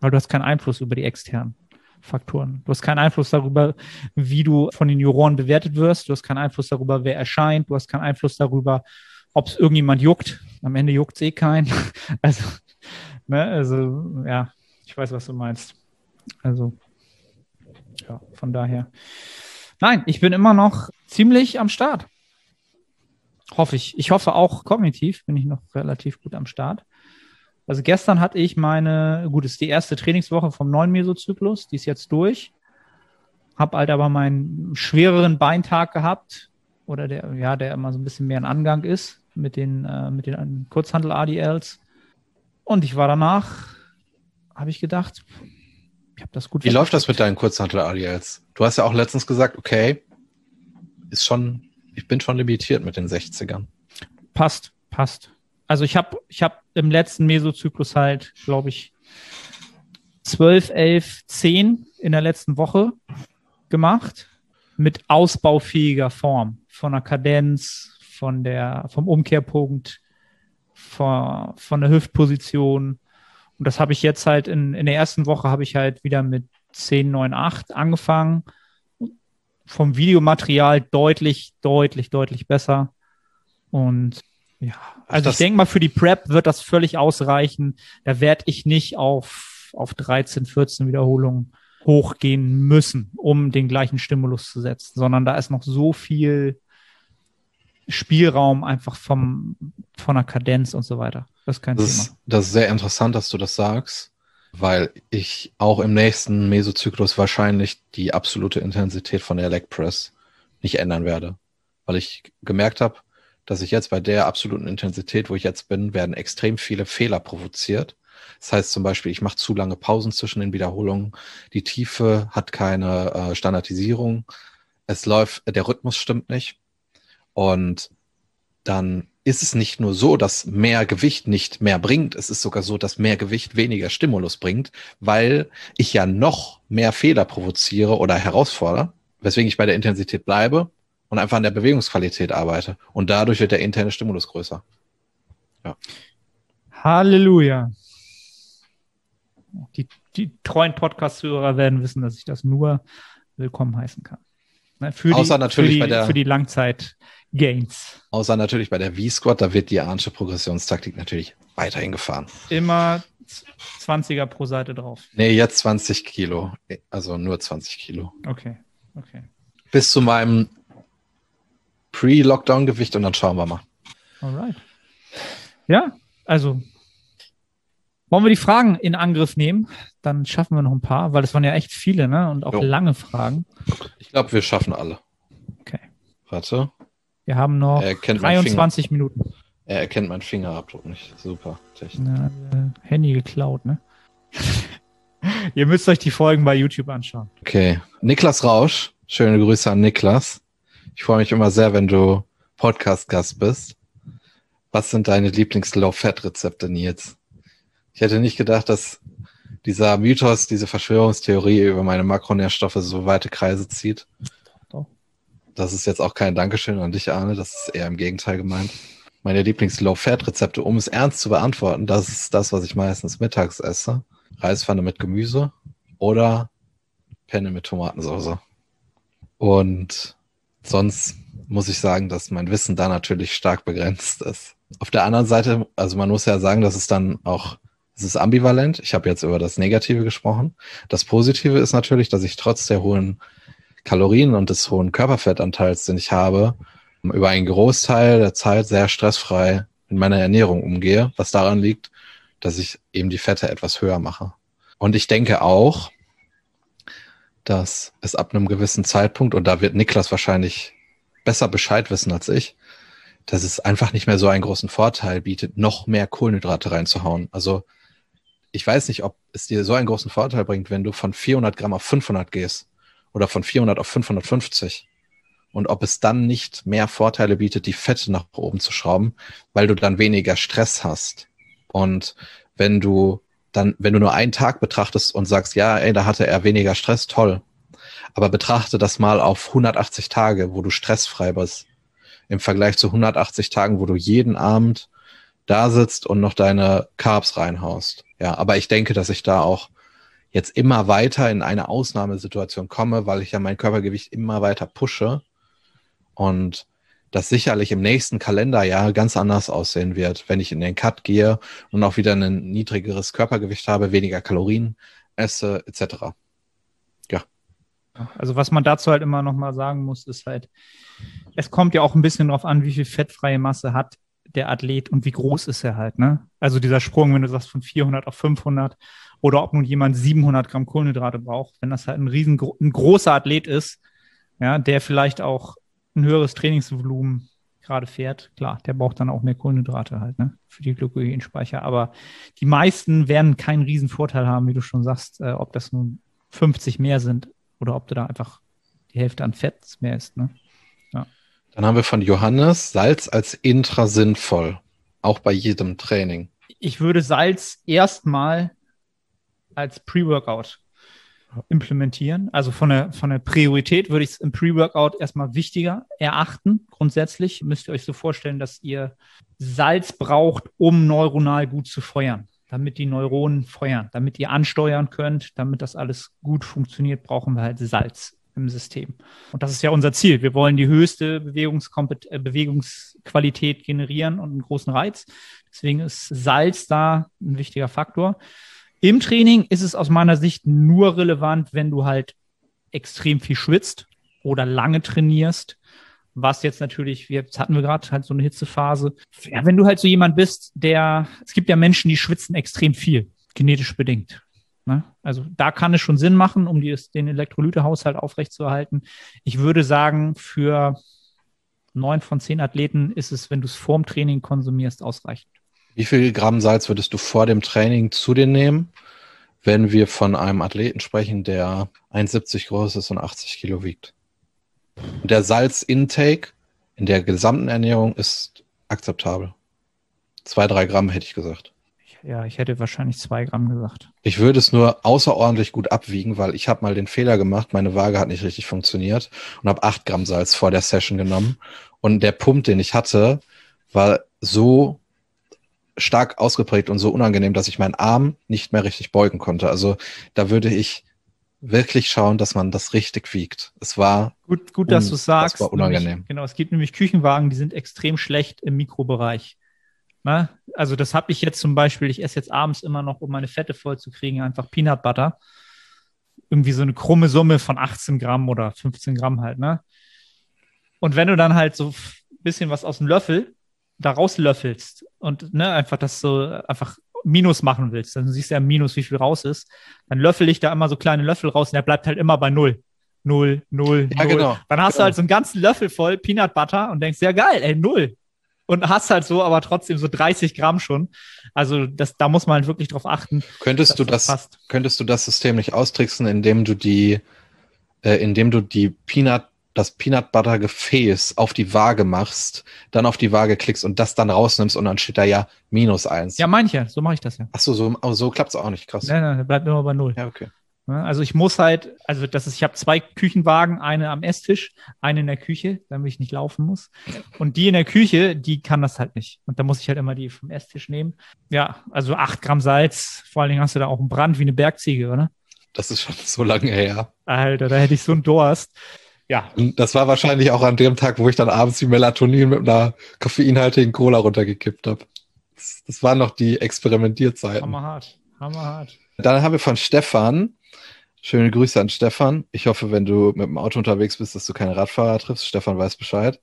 Weil du hast keinen Einfluss über die externen Faktoren. Du hast keinen Einfluss darüber, wie du von den Juroren bewertet wirst. Du hast keinen Einfluss darüber, wer erscheint. Du hast keinen Einfluss darüber, ob es irgendjemand juckt. Am Ende juckt es eh keinen. Also, ne, also, ja, ich weiß, was du meinst. Also, ja, von daher. Nein, ich bin immer noch ziemlich am Start. Hoffe ich. Ich hoffe auch kognitiv bin ich noch relativ gut am Start. Also gestern hatte ich meine, gut, ist die erste Trainingswoche vom neuen Mesozyklus, die ist jetzt durch. Hab halt aber meinen schwereren Beintag gehabt oder der, ja, der immer so ein bisschen mehr in Angang ist mit den, äh, mit den Kurzhandel-ADLs. Und ich war danach, habe ich gedacht, ich habe das gut. Wie läuft das mit deinen Kurzhandel-ADLs? Du hast ja auch letztens gesagt, okay, ist schon, ich bin schon limitiert mit den 60ern. Passt, passt. Also ich habe ich hab im letzten Mesozyklus halt, glaube ich, 12, 11, 10 in der letzten Woche gemacht mit ausbaufähiger Form von der Kadenz, von der, vom Umkehrpunkt, von, von der Hüftposition. Und das habe ich jetzt halt in, in der ersten Woche habe ich halt wieder mit 10, 9, 8 angefangen. Vom Videomaterial deutlich, deutlich, deutlich besser. Und ja, also ich denke mal, für die Prep wird das völlig ausreichen. Da werde ich nicht auf, auf 13, 14 Wiederholungen hochgehen müssen, um den gleichen Stimulus zu setzen, sondern da ist noch so viel Spielraum einfach vom, von der Kadenz und so weiter. Das ist kein das Thema. Ist, das ist sehr interessant, dass du das sagst, weil ich auch im nächsten Mesozyklus wahrscheinlich die absolute Intensität von der Leg Press nicht ändern werde, weil ich gemerkt habe, dass ich jetzt bei der absoluten Intensität, wo ich jetzt bin, werden extrem viele Fehler provoziert. Das heißt zum Beispiel, ich mache zu lange Pausen zwischen den Wiederholungen. Die Tiefe hat keine äh, Standardisierung. Es läuft, der Rhythmus stimmt nicht. Und dann ist es nicht nur so, dass mehr Gewicht nicht mehr bringt, es ist sogar so, dass mehr Gewicht weniger Stimulus bringt, weil ich ja noch mehr Fehler provoziere oder herausfordere, weswegen ich bei der Intensität bleibe und einfach an der Bewegungsqualität arbeite. Und dadurch wird der interne Stimulus größer. Ja. Halleluja. Die, die treuen Podcast-Hörer werden wissen, dass ich das nur willkommen heißen kann. Ne, für Außer die, natürlich für die, bei der, für die Langzeit-Gains. Außer natürlich bei der V-Squad, da wird die Arnsche Progressionstaktik natürlich weiterhin gefahren. Immer 20er pro Seite drauf. Nee, jetzt 20 Kilo. Also nur 20 Kilo. Okay, okay. Bis zu meinem Pre-Lockdown-Gewicht und dann schauen wir mal. Alright. Ja, also wollen wir die Fragen in Angriff nehmen? Dann schaffen wir noch ein paar, weil es waren ja echt viele, ne? Und auch jo. lange Fragen. Ich glaube, wir schaffen alle. Okay. Warte. Wir haben noch 23 Minuten. Er erkennt meinen Fingerabdruck nicht. Super. Na, äh, Handy geklaut, ne? Ihr müsst euch die Folgen bei YouTube anschauen. Okay. Niklas Rausch. Schöne Grüße an Niklas. Ich freue mich immer sehr, wenn du Podcast-Gast bist. Was sind deine Lieblings-Low-Fat-Rezepte, Nils? Ich hätte nicht gedacht, dass dieser Mythos, diese Verschwörungstheorie über meine Makronährstoffe so weite Kreise zieht. Das ist jetzt auch kein Dankeschön an dich, Arne. Das ist eher im Gegenteil gemeint. Meine Lieblings-Low-Fat-Rezepte, um es ernst zu beantworten, das ist das, was ich meistens mittags esse. Reispfanne mit Gemüse oder Penne mit Tomatensauce. Und sonst muss ich sagen, dass mein Wissen da natürlich stark begrenzt ist. Auf der anderen Seite, also man muss ja sagen, dass es dann auch, es ist ambivalent. Ich habe jetzt über das Negative gesprochen. Das Positive ist natürlich, dass ich trotz der hohen Kalorien und des hohen Körperfettanteils, den ich habe, über einen Großteil der Zeit sehr stressfrei in meiner Ernährung umgehe, was daran liegt, dass ich eben die Fette etwas höher mache. Und ich denke auch, dass es ab einem gewissen Zeitpunkt, und da wird Niklas wahrscheinlich besser Bescheid wissen als ich, dass es einfach nicht mehr so einen großen Vorteil bietet, noch mehr Kohlenhydrate reinzuhauen. Also ich weiß nicht, ob es dir so einen großen Vorteil bringt, wenn du von 400 Gramm auf 500 gehst oder von 400 auf 550 und ob es dann nicht mehr Vorteile bietet, die Fette nach oben zu schrauben, weil du dann weniger Stress hast. Und wenn du dann, wenn du nur einen Tag betrachtest und sagst, ja, ey, da hatte er weniger Stress, toll. Aber betrachte das mal auf 180 Tage, wo du stressfrei bist. Im Vergleich zu 180 Tagen, wo du jeden Abend da sitzt und noch deine Carbs reinhaust. Ja, aber ich denke, dass ich da auch jetzt immer weiter in eine Ausnahmesituation komme, weil ich ja mein Körpergewicht immer weiter pushe und das sicherlich im nächsten Kalenderjahr ganz anders aussehen wird, wenn ich in den Cut gehe und auch wieder ein niedrigeres Körpergewicht habe, weniger Kalorien esse, etc. Ja. Also was man dazu halt immer nochmal sagen muss, ist halt, es kommt ja auch ein bisschen darauf an, wie viel fettfreie Masse hat der Athlet und wie groß ist er halt, ne? Also dieser Sprung, wenn du sagst von 400 auf 500 oder ob nun jemand 700 Gramm Kohlenhydrate braucht, wenn das halt ein riesen, ein großer Athlet ist, ja, der vielleicht auch ein höheres Trainingsvolumen gerade fährt, klar, der braucht dann auch mehr Kohlenhydrate halt, ne, für die Glykogenspeicher. Aber die meisten werden keinen riesen Vorteil haben, wie du schon sagst, äh, ob das nun 50 mehr sind oder ob du da einfach die Hälfte an Fett mehr ist, ne. Ja. Dann haben wir von Johannes Salz als intra sinnvoll, auch bei jedem Training. Ich würde Salz erstmal als Pre-Workout implementieren. Also von der, von der Priorität würde ich es im Pre-Workout erstmal wichtiger erachten. Grundsätzlich müsst ihr euch so vorstellen, dass ihr Salz braucht, um neuronal gut zu feuern. Damit die Neuronen feuern, damit ihr ansteuern könnt, damit das alles gut funktioniert, brauchen wir halt Salz im System. Und das ist ja unser Ziel. Wir wollen die höchste äh, Bewegungsqualität generieren und einen großen Reiz. Deswegen ist Salz da ein wichtiger Faktor. Im Training ist es aus meiner Sicht nur relevant, wenn du halt extrem viel schwitzt oder lange trainierst. Was jetzt natürlich, jetzt hatten wir gerade halt so eine Hitzephase. Ja, wenn du halt so jemand bist, der, es gibt ja Menschen, die schwitzen extrem viel, genetisch bedingt. Ne? Also da kann es schon Sinn machen, um die, den Elektrolytehaushalt aufrechtzuerhalten. Ich würde sagen, für neun von zehn Athleten ist es, wenn du es vorm Training konsumierst, ausreichend. Wie viel Gramm Salz würdest du vor dem Training zu dir nehmen, wenn wir von einem Athleten sprechen, der 1,70 groß ist und 80 Kilo wiegt? Und der Salzintake in der gesamten Ernährung ist akzeptabel. Zwei, drei Gramm hätte ich gesagt. Ja, ich hätte wahrscheinlich zwei Gramm gesagt. Ich würde es nur außerordentlich gut abwiegen, weil ich habe mal den Fehler gemacht, meine Waage hat nicht richtig funktioniert und habe acht Gramm Salz vor der Session genommen. Und der Pump, den ich hatte, war so stark ausgeprägt und so unangenehm, dass ich meinen Arm nicht mehr richtig beugen konnte. Also da würde ich wirklich schauen, dass man das richtig wiegt. Es war gut, gut, dass du sagst. Es war unangenehm. Nämlich, genau, es gibt nämlich Küchenwagen, die sind extrem schlecht im Mikrobereich. Na? Also das habe ich jetzt zum Beispiel. Ich esse jetzt abends immer noch, um meine Fette voll zu kriegen, einfach Peanut Butter. Irgendwie so eine krumme Summe von 18 Gramm oder 15 Gramm halt. Ne? Und wenn du dann halt so ein bisschen was aus dem Löffel da rauslöffelst und ne, einfach das so einfach Minus machen willst, dann siehst du ja Minus, wie viel raus ist, dann löffel ich da immer so kleine Löffel raus und der bleibt halt immer bei Null. Null, Null, ja, Null. Genau. Dann hast genau. du halt so einen ganzen Löffel voll Peanut Butter und denkst, ja geil, ey, Null. Und hast halt so, aber trotzdem so 30 Gramm schon. Also das, da muss man halt wirklich drauf achten. Könntest du das, das könntest du das System nicht austricksen, indem du die, äh, indem du die Peanut das Peanut Butter Gefäß auf die Waage machst, dann auf die Waage klickst und das dann rausnimmst und dann steht da ja minus eins. Ja, manche, so mache ich das ja. Ach so, so, oh, so klappt's auch nicht, krass. Nein, nein, bleibt immer bei null. Ja, okay. Also ich muss halt, also das ist, ich habe zwei Küchenwagen, eine am Esstisch, eine in der Küche, damit ich nicht laufen muss. Und die in der Küche, die kann das halt nicht. Und da muss ich halt immer die vom Esstisch nehmen. Ja, also acht Gramm Salz, vor allen Dingen hast du da auch einen Brand wie eine Bergziege, oder? Das ist schon so lange her. Alter, da hätte ich so einen Durst. Ja. Und das war wahrscheinlich auch an dem Tag, wo ich dann abends die Melatonin mit einer koffeinhaltigen Cola runtergekippt habe. Das, das waren noch die Experimentierzeiten. Hammerhart, hammerhart. Dann haben wir von Stefan, schöne Grüße an Stefan. Ich hoffe, wenn du mit dem Auto unterwegs bist, dass du keine Radfahrer triffst. Stefan weiß Bescheid.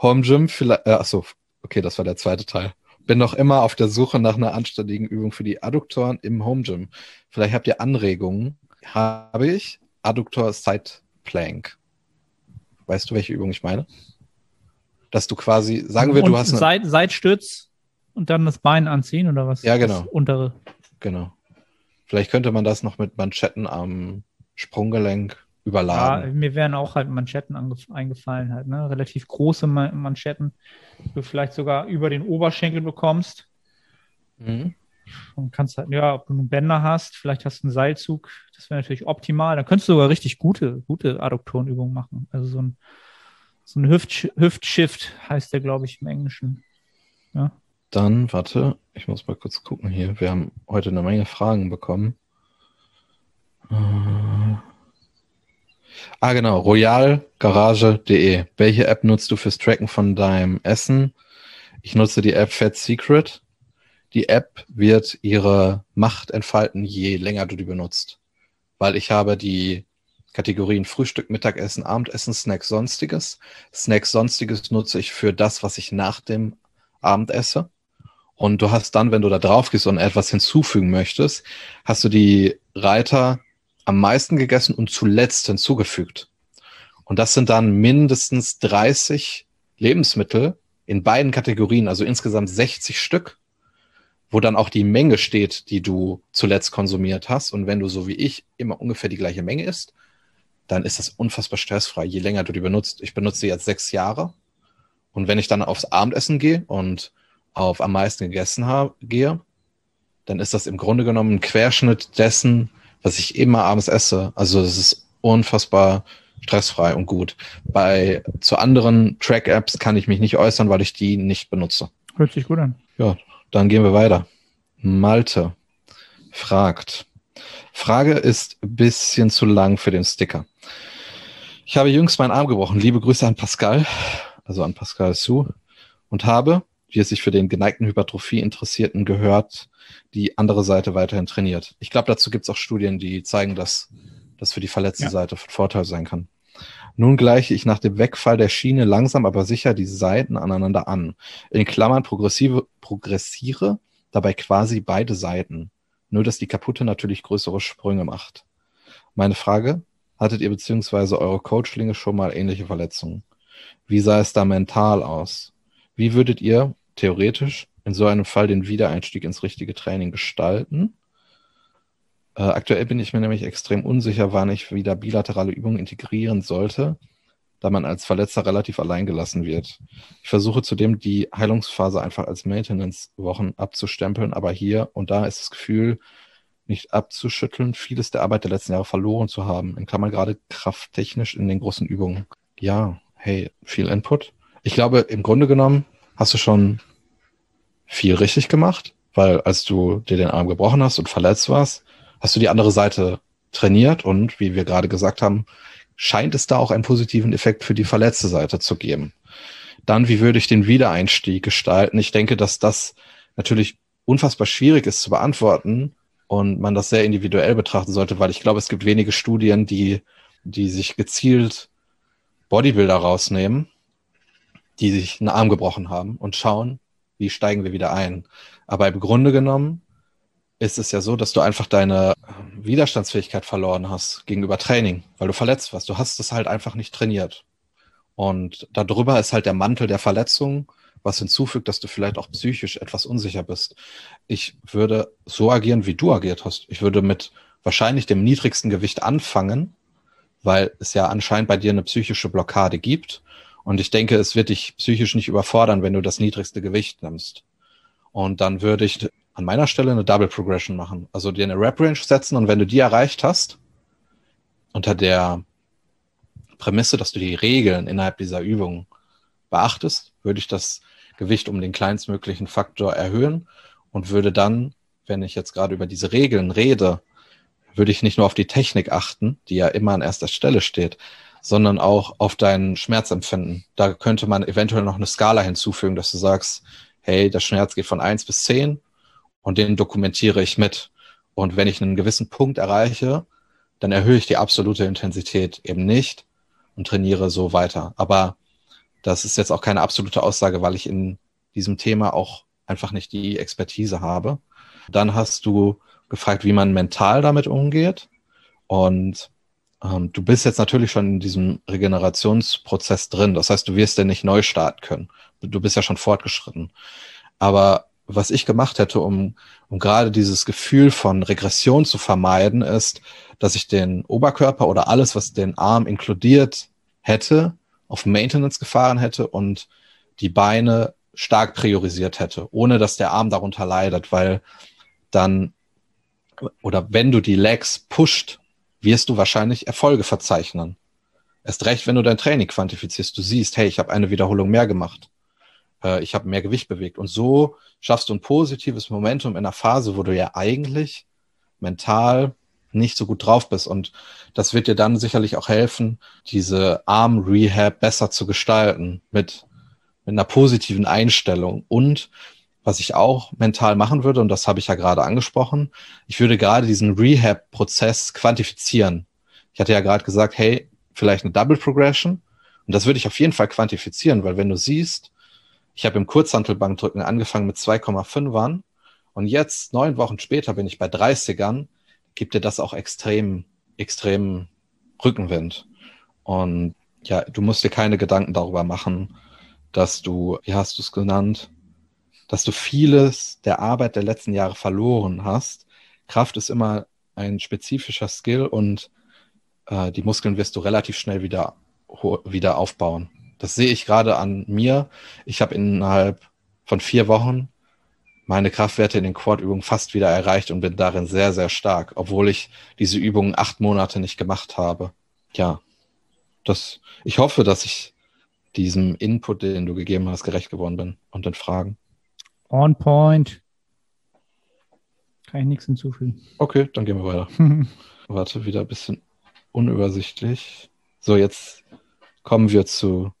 Home Gym, vielleicht, äh, achso, okay, das war der zweite Teil. Bin noch immer auf der Suche nach einer anständigen Übung für die Adduktoren im Home Gym. Vielleicht habt ihr Anregungen. Habe ich. Adduktor Side Plank. Weißt du, welche Übung ich meine? Dass du quasi, sagen wir, und du hast eine. Seit, Seitstütz und dann das Bein anziehen oder was? Ja, genau. Das untere. Genau. Vielleicht könnte man das noch mit Manschetten am Sprunggelenk Ja, überladen. mir wären auch halt Manschetten eingefallen, halt, ne? Relativ große Ma Manschetten, die du vielleicht sogar über den Oberschenkel bekommst. Mhm. Und kannst halt, ja, ob du einen Bänder hast, vielleicht hast du einen Seilzug, das wäre natürlich optimal. Dann könntest du sogar richtig gute, gute Adduktorenübungen machen. Also so ein, so ein Hüft Hüftshift heißt der, glaube ich, im Englischen. Dann, warte, ich muss mal kurz gucken hier. Wir haben heute eine Menge Fragen bekommen. Äh, Ah, genau, royalgarage.de. Welche App nutzt du fürs Tracken von deinem Essen? Ich nutze die App Fat Secret. Die App wird ihre Macht entfalten, je länger du die benutzt. Weil ich habe die Kategorien Frühstück, Mittagessen, Abendessen, Snack, Sonstiges. Snack, Sonstiges nutze ich für das, was ich nach dem Abend esse. Und du hast dann, wenn du da drauf gehst und etwas hinzufügen möchtest, hast du die Reiter am meisten gegessen und zuletzt hinzugefügt. Und das sind dann mindestens 30 Lebensmittel in beiden Kategorien, also insgesamt 60 Stück, wo dann auch die Menge steht, die du zuletzt konsumiert hast. Und wenn du so wie ich immer ungefähr die gleiche Menge isst, dann ist das unfassbar stressfrei, je länger du die benutzt. Ich benutze die jetzt sechs Jahre. Und wenn ich dann aufs Abendessen gehe und auf am meisten gegessen habe, gehe, dann ist das im Grunde genommen ein Querschnitt dessen, was ich immer abends esse. Also es ist unfassbar stressfrei und gut. Bei zu anderen Track-Apps kann ich mich nicht äußern, weil ich die nicht benutze. Hört sich gut an. Ja, dann gehen wir weiter. Malte fragt. Frage ist ein bisschen zu lang für den Sticker. Ich habe jüngst meinen Arm gebrochen. Liebe Grüße an Pascal, also an Pascal Su, und habe, wie es sich für den geneigten Hypertrophie-Interessierten gehört, die andere Seite weiterhin trainiert. Ich glaube, dazu gibt es auch Studien, die zeigen, dass das für die verletzte Ja. Seite von Vorteil sein kann. Nun gleiche ich nach dem Wegfall der Schiene langsam aber sicher die Seiten aneinander an. In Klammern progressive, progressiere dabei quasi beide Seiten. Nur, dass die kaputte natürlich größere Sprünge macht. Meine Frage, hattet ihr beziehungsweise eure Coachlinge schon mal ähnliche Verletzungen? Wie sah es da mental aus? Wie würdet ihr theoretisch in so einem Fall den Wiedereinstieg ins richtige Training gestalten? Äh, aktuell bin ich mir nämlich extrem unsicher, wann ich wieder bilaterale Übungen integrieren sollte, da man als Verletzter relativ allein gelassen wird. Ich versuche zudem die Heilungsphase einfach als Maintenance-Wochen abzustempeln, aber hier und da ist das Gefühl, nicht abzuschütteln, vieles der Arbeit der letzten Jahre verloren zu haben. In Klammern gerade krafttechnisch in den großen Übungen. Ja, hey, viel Input. Ich glaube, im Grunde genommen hast du schon viel richtig gemacht, weil als du dir den Arm gebrochen hast und verletzt warst, hast du die andere Seite trainiert und wie wir gerade gesagt haben, scheint es da auch einen positiven Effekt für die verletzte Seite zu geben. Dann, wie würde ich den Wiedereinstieg gestalten? Ich denke, dass das natürlich unfassbar schwierig ist zu beantworten und man das sehr individuell betrachten sollte, weil ich glaube, es gibt wenige Studien, die, die sich gezielt Bodybuilder rausnehmen, die sich einen Arm gebrochen haben und schauen, wie steigen wir wieder ein. Aber im Grunde genommen ist es ja so, dass du einfach deine ähm, Widerstandsfähigkeit verloren hast gegenüber Training, weil du verletzt warst. Du hast es halt einfach nicht trainiert. Und darüber ist halt der Mantel der Verletzung, was hinzufügt, dass du vielleicht auch psychisch etwas unsicher bist. Ich würde so agieren, wie du agiert hast. Ich würde mit wahrscheinlich dem niedrigsten Gewicht anfangen, weil es ja anscheinend bei dir eine psychische Blockade gibt. Und ich denke, es wird dich psychisch nicht überfordern, wenn du das niedrigste Gewicht nimmst. Und dann würde ich an meiner Stelle eine Double Progression machen. Also dir eine Rep Range setzen und wenn du die erreicht hast, unter der Prämisse, dass du die Regeln innerhalb dieser Übung beachtest, würde ich das Gewicht um den kleinstmöglichen Faktor erhöhen und würde dann, wenn ich jetzt gerade über diese Regeln rede, würde ich nicht nur auf die Technik achten, die ja immer an erster Stelle steht, sondern auch auf dein Schmerzempfinden. Da könnte man eventuell noch eine Skala hinzufügen, dass du sagst, hey, der Schmerz geht von eins bis zehn und den dokumentiere ich mit. Und wenn ich einen gewissen Punkt erreiche, dann erhöhe ich die absolute Intensität eben nicht und trainiere so weiter. Aber das ist jetzt auch keine absolute Aussage, weil ich in diesem Thema auch einfach nicht die Expertise habe. Dann hast du gefragt, wie man mental damit umgeht. Und ähm, du bist jetzt natürlich schon in diesem Regenerationsprozess drin. Das heißt, du wirst ja nicht neu starten können. Du bist ja schon fortgeschritten. Aber was ich gemacht hätte, um, um gerade dieses Gefühl von Regression zu vermeiden, ist, dass ich den Oberkörper oder alles, was den Arm inkludiert hätte, auf Maintenance gefahren hätte und die Beine stark priorisiert hätte, ohne dass der Arm darunter leidet, weil dann oder wenn du die Legs pusht, wirst du wahrscheinlich Erfolge verzeichnen. Erst recht, wenn du dein Training quantifizierst, du siehst, hey, ich habe eine Wiederholung mehr gemacht, äh, ich habe mehr Gewicht bewegt und so schaffst du ein positives Momentum in einer Phase, wo du ja eigentlich mental nicht so gut drauf bist. Und das wird dir dann sicherlich auch helfen, diese Arm-Rehab besser zu gestalten mit, mit einer positiven Einstellung. Und was ich auch mental machen würde, und das habe ich ja gerade angesprochen, ich würde gerade diesen Rehab-Prozess quantifizieren. Ich hatte ja gerade gesagt, hey, vielleicht eine Double Progression. Und das würde ich auf jeden Fall quantifizieren, weil wenn du siehst, ich habe im Kurzhantelbankdrücken angefangen mit 2,5ern und jetzt, neun Wochen später, bin ich bei 30ern, gibt dir das auch extrem, extrem Rückenwind. Und ja, du musst dir keine Gedanken darüber machen, dass du, wie hast du es genannt, dass du vieles der Arbeit der letzten Jahre verloren hast. Kraft ist immer ein spezifischer Skill und äh, die Muskeln wirst du relativ schnell wieder, wieder aufbauen. Das sehe ich gerade an mir. Ich habe innerhalb von vier Wochen meine Kraftwerte in den Quad-Übungen fast wieder erreicht und bin darin sehr, sehr stark, obwohl ich diese Übungen acht Monate nicht gemacht habe. Ja, das, ich hoffe, dass ich diesem Input, den du gegeben hast, gerecht geworden bin und den Fragen. On point. Kann ich nichts hinzufügen. Okay, dann gehen wir weiter. Warte, wieder ein bisschen unübersichtlich. So, jetzt kommen wir zu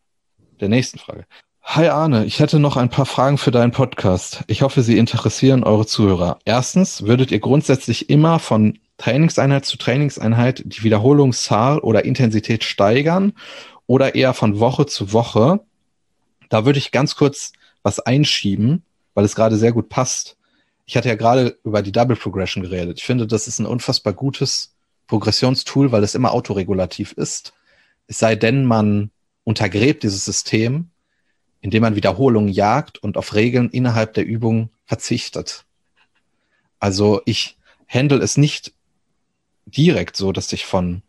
der nächsten Frage. Hi Arne, ich hätte noch ein paar Fragen für deinen Podcast. Ich hoffe, sie interessieren eure Zuhörer. Erstens, würdet ihr grundsätzlich immer von Trainingseinheit zu Trainingseinheit die Wiederholungszahl oder Intensität steigern oder eher von Woche zu Woche? Da würde ich ganz kurz was einschieben, weil es gerade sehr gut passt. Ich hatte ja gerade über die Double Progression geredet. Ich finde, das ist ein unfassbar gutes Progressionstool, weil es immer autoregulativ ist. Es sei denn, man untergräbt dieses System indem man Wiederholungen jagt und auf Regeln innerhalb der Übung verzichtet. Also ich handle es nicht direkt so, dass ich von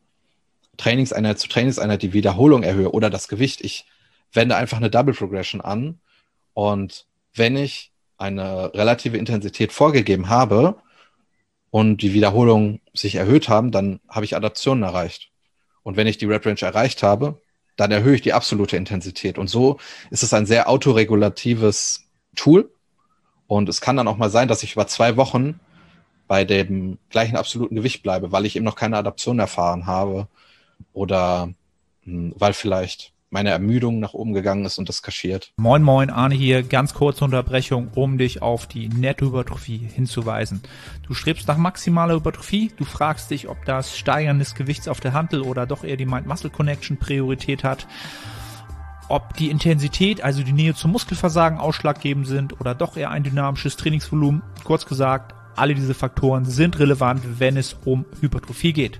Trainingseinheit zu Trainingseinheit die Wiederholung erhöhe oder das Gewicht. Ich wende einfach eine Double Progression an und wenn ich eine relative Intensität vorgegeben habe und die Wiederholungen sich erhöht haben, dann habe ich Adaptionen erreicht. Und wenn ich die Rep Range erreicht habe, dann erhöhe ich die absolute Intensität. Und so ist es ein sehr autoregulatives Tool. Und es kann dann auch mal sein, dass ich über zwei Wochen bei dem gleichen absoluten Gewicht bleibe, weil ich eben noch keine Adaption erfahren habe oder hm, weil vielleicht meine Ermüdung nach oben gegangen ist und das kaschiert. Moin Moin, Arne hier. Ganz kurze Unterbrechung, um dich auf die Nettohypertrophie hinzuweisen. Du strebst nach maximaler Hypertrophie. Du fragst dich, ob das Steigern des Gewichts auf der Handel oder doch eher die Mind-Muscle-Connection Priorität hat. Ob die Intensität, also die Nähe zum Muskelversagen ausschlaggebend sind oder doch eher ein dynamisches Trainingsvolumen. Kurz gesagt, alle diese Faktoren sind relevant, wenn es um Hypertrophie geht.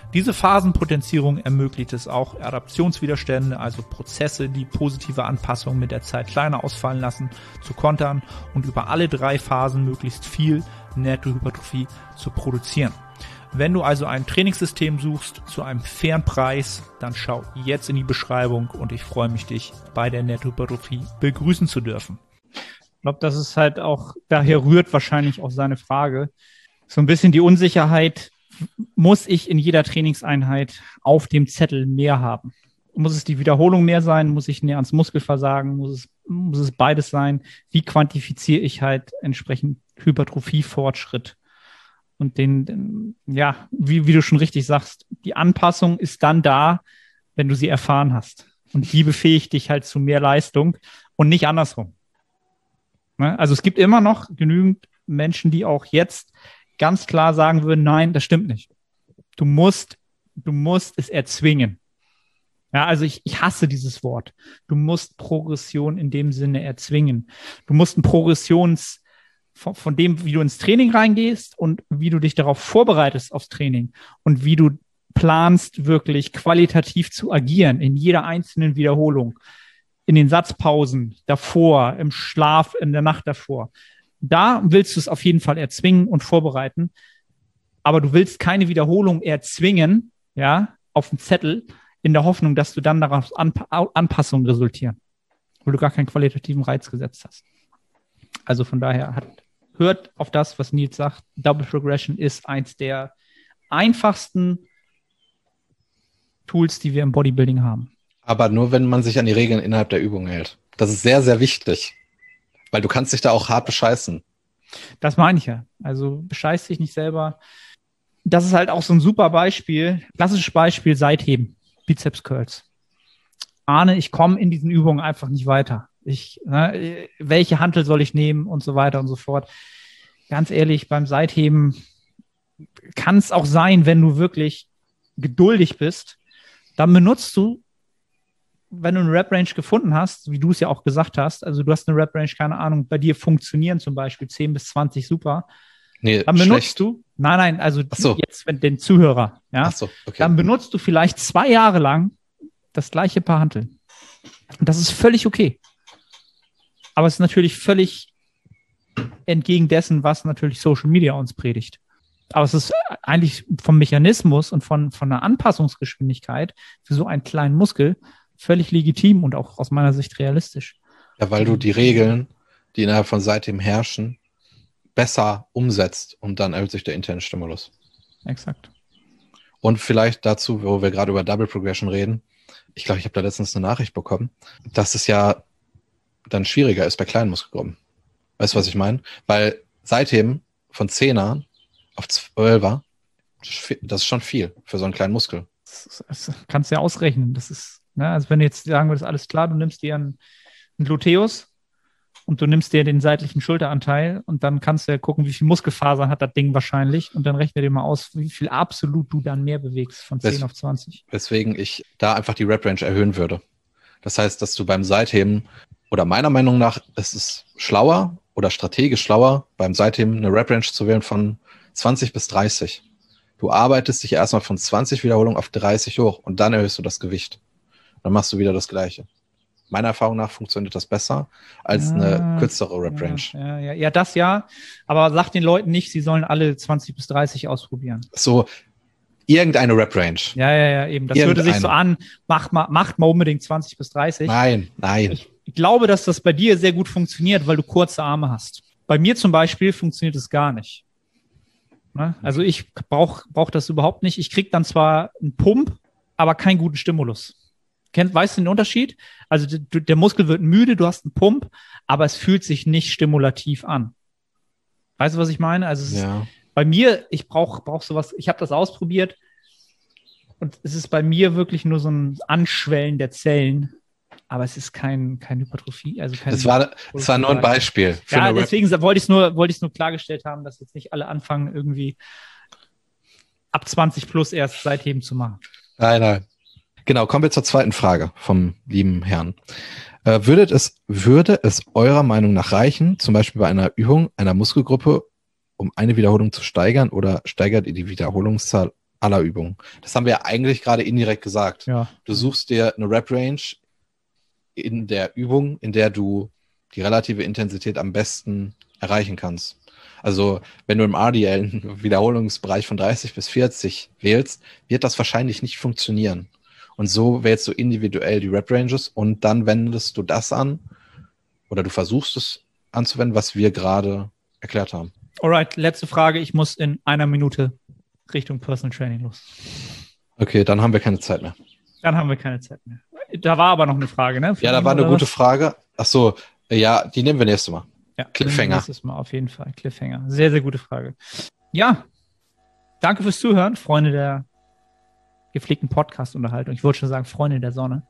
Diese Phasenpotenzierung ermöglicht es auch, Adaptionswiderstände, also Prozesse, die positive Anpassungen mit der Zeit kleiner ausfallen lassen, zu kontern und über alle drei Phasen möglichst viel Nettohypertrophie zu produzieren. Wenn du also ein Trainingssystem suchst zu einem fairen Preis, dann schau jetzt in die Beschreibung und ich freue mich, dich bei der Nettohypertrophie begrüßen zu dürfen. Ich glaube, das ist halt auch, daher rührt wahrscheinlich auch seine Frage. So ein bisschen die Unsicherheit, muss ich in jeder Trainingseinheit auf dem Zettel mehr haben? Muss es die Wiederholung mehr sein? Muss ich näher ans Muskelversagen? Muss es, muss es beides sein? Wie quantifiziere ich halt entsprechend Hypertrophie-Fortschritt? Und den, den, ja, wie, wie du schon richtig sagst, die Anpassung ist dann da, wenn du sie erfahren hast. Und die befähigt dich halt zu mehr Leistung und nicht andersrum. Ne? Also es gibt immer noch genügend Menschen, die auch jetzt ganz klar sagen würden, nein, das stimmt nicht. Du musst, du musst es erzwingen. Ja, also ich, ich hasse dieses Wort. Du musst Progression in dem Sinne erzwingen. Du musst ein Progressions, von, von dem, wie du ins Training reingehst und wie du dich darauf vorbereitest aufs Training und wie du planst, wirklich qualitativ zu agieren in jeder einzelnen Wiederholung, in den Satzpausen davor, im Schlaf, in der Nacht davor. Da willst du es auf jeden Fall erzwingen und vorbereiten. Aber du willst keine Wiederholung erzwingen, ja, auf dem Zettel, in der Hoffnung, dass du dann daraus Anp Anpassungen resultieren, weil du gar keinen qualitativen Reiz gesetzt hast. Also von daher hat, hört auf das, was Nils sagt. Double Progression ist eins der einfachsten Tools, die wir im Bodybuilding haben. Aber nur, wenn man sich an die Regeln innerhalb der Übung hält. Das ist sehr, sehr wichtig. Weil du kannst dich da auch hart bescheißen. Das meine ich ja. Also bescheiß dich nicht selber. Das ist halt auch so ein super Beispiel, klassisches Beispiel Seitheben, Bizeps Curls. Ahne, ich komme in diesen Übungen einfach nicht weiter. Ich, ne, welche Hantel soll ich nehmen und so weiter und so fort. Ganz ehrlich, beim Seitheben kann es auch sein, wenn du wirklich geduldig bist, dann benutzt du wenn du eine Rap-Range gefunden hast, wie du es ja auch gesagt hast, also du hast eine Rap-Range, keine Ahnung, bei dir funktionieren zum Beispiel 10 bis 20 super, nee, dann benutzt schlecht. du, nein, nein, also so. jetzt wenn, den Zuhörer, ja, so, okay. dann benutzt du vielleicht zwei Jahre lang das gleiche Paar Hanteln. Und das ist völlig okay. Aber es ist natürlich völlig entgegen dessen, was natürlich Social Media uns predigt. Aber es ist eigentlich vom Mechanismus und von, von der Anpassungsgeschwindigkeit für so einen kleinen Muskel völlig legitim und auch aus meiner Sicht realistisch. Ja, weil du die Regeln, die innerhalb von seitdem herrschen, besser umsetzt und dann erhöht sich der interne Stimulus. Exakt. Und vielleicht dazu, wo wir gerade über Double Progression reden, ich glaube, ich habe da letztens eine Nachricht bekommen, dass es ja dann schwieriger ist bei kleinen Muskelgruppen. Weißt du, was ich meine? Weil seitdem von 10er auf 12er, das ist schon viel für so einen kleinen Muskel. Das, das kannst du ja ausrechnen. Das ist Ne? Also wenn du jetzt sagen würdest, alles klar, du nimmst dir einen, einen Gluteus und du nimmst dir den seitlichen Schulteranteil und dann kannst du ja gucken, wie viel Muskelfasern hat das Ding wahrscheinlich und dann rechne dir mal aus, wie viel absolut du dann mehr bewegst von 10 Wes auf 20. Weswegen ich da einfach die Rep-Range erhöhen würde. Das heißt, dass du beim Seitheben oder meiner Meinung nach ist es schlauer oder strategisch schlauer, beim Seitheben eine Rep-Range zu wählen von 20 bis 30. Du arbeitest dich erstmal von 20 Wiederholungen auf 30 hoch und dann erhöhst du das Gewicht dann machst du wieder das Gleiche. Meiner Erfahrung nach funktioniert das besser als ja, eine kürzere Rap-Range. Ja, ja, ja, das ja. Aber sag den Leuten nicht, sie sollen alle 20 bis 30 ausprobieren. So, irgendeine Rap-Range. Ja, ja, ja, eben. Das würde sich so an, mach mal, macht mal unbedingt 20 bis 30. Nein, nein. Ich, glaube, dass das bei dir sehr gut funktioniert, weil du kurze Arme hast. Bei mir zum Beispiel funktioniert es gar nicht. Ne? Also ich brauche brauch das überhaupt nicht. Ich krieg dann zwar einen Pump, aber keinen guten Stimulus. Kennt, weißt du den Unterschied? Also der Muskel wird müde, du hast einen Pump, aber es fühlt sich nicht stimulativ an. Weißt du, was ich meine? Also ja. bei mir, ich brauche brauch sowas, ich habe das ausprobiert und es ist bei mir wirklich nur so ein Anschwellen der Zellen, aber es ist kein, kein Hypertrophie. Also kein Das war, das war nur ein Beispiel. Ja, deswegen wollte ich es nur, wollte ich es nur klargestellt haben, dass jetzt nicht alle anfangen, irgendwie ab 20 plus erst Seitheben zu machen. Nein, nein. Genau, kommen wir zur zweiten Frage vom lieben Herrn. Äh, würdet es, würde es eurer Meinung nach reichen, zum Beispiel bei einer Übung einer Muskelgruppe, um eine Wiederholung zu steigern oder steigert ihr die Wiederholungszahl aller Übungen? Das haben wir ja eigentlich gerade indirekt gesagt. Ja. Du suchst dir eine Rep-Range in der Übung, in der du die relative Intensität am besten erreichen kannst. Also wenn du im RDL einen Wiederholungsbereich von 30 bis 40 wählst, wird das wahrscheinlich nicht funktionieren. Und so wählst du individuell die Rep-Ranges und dann wendest du das an oder du versuchst es anzuwenden, was wir gerade erklärt haben. Alright, letzte Frage. Ich muss in einer Minute Richtung Personal Training los. Okay, dann haben wir keine Zeit mehr. Dann haben wir keine Zeit mehr. Da war aber noch eine Frage, ne? Ja, da war eine gute was? Frage. Ach so, ja, die nehmen wir nächstes Mal. Ja, Cliffhanger. Nächstes Mal auf jeden Fall. Cliffhanger. Sehr, sehr gute Frage. Ja, danke fürs Zuhören, Freunde der gepflegten Podcast-Unterhaltung. Ich wollte schon sagen, Freunde der Sonne.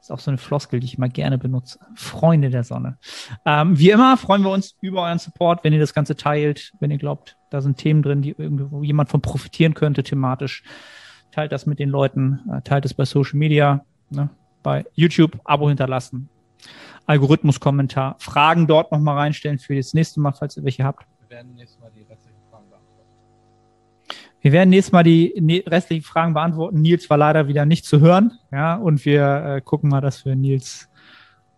ist auch so eine Floskel, die ich immer gerne benutze. Freunde der Sonne. Ähm, wie immer freuen wir uns über euren Support, wenn ihr das Ganze teilt, wenn ihr glaubt, da sind Themen drin, die irgendwo jemand von profitieren könnte thematisch. Teilt das mit den Leuten, äh, teilt es bei Social Media, ne, bei YouTube, Abo hinterlassen, Algorithmus-Kommentar, Fragen dort nochmal reinstellen für das nächste Mal, falls ihr welche habt. Wir werden nächstes Mal Wir werden nächstes Mal die ne- restlichen Fragen beantworten. Nils war leider wieder nicht zu hören, ja, und wir äh, gucken mal, dass wir Nils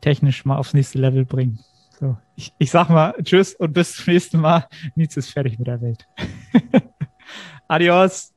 technisch mal aufs nächste Level bringen. So, ich, ich sag mal Tschüss und bis zum nächsten Mal. Nils ist fertig mit der Welt. Adios.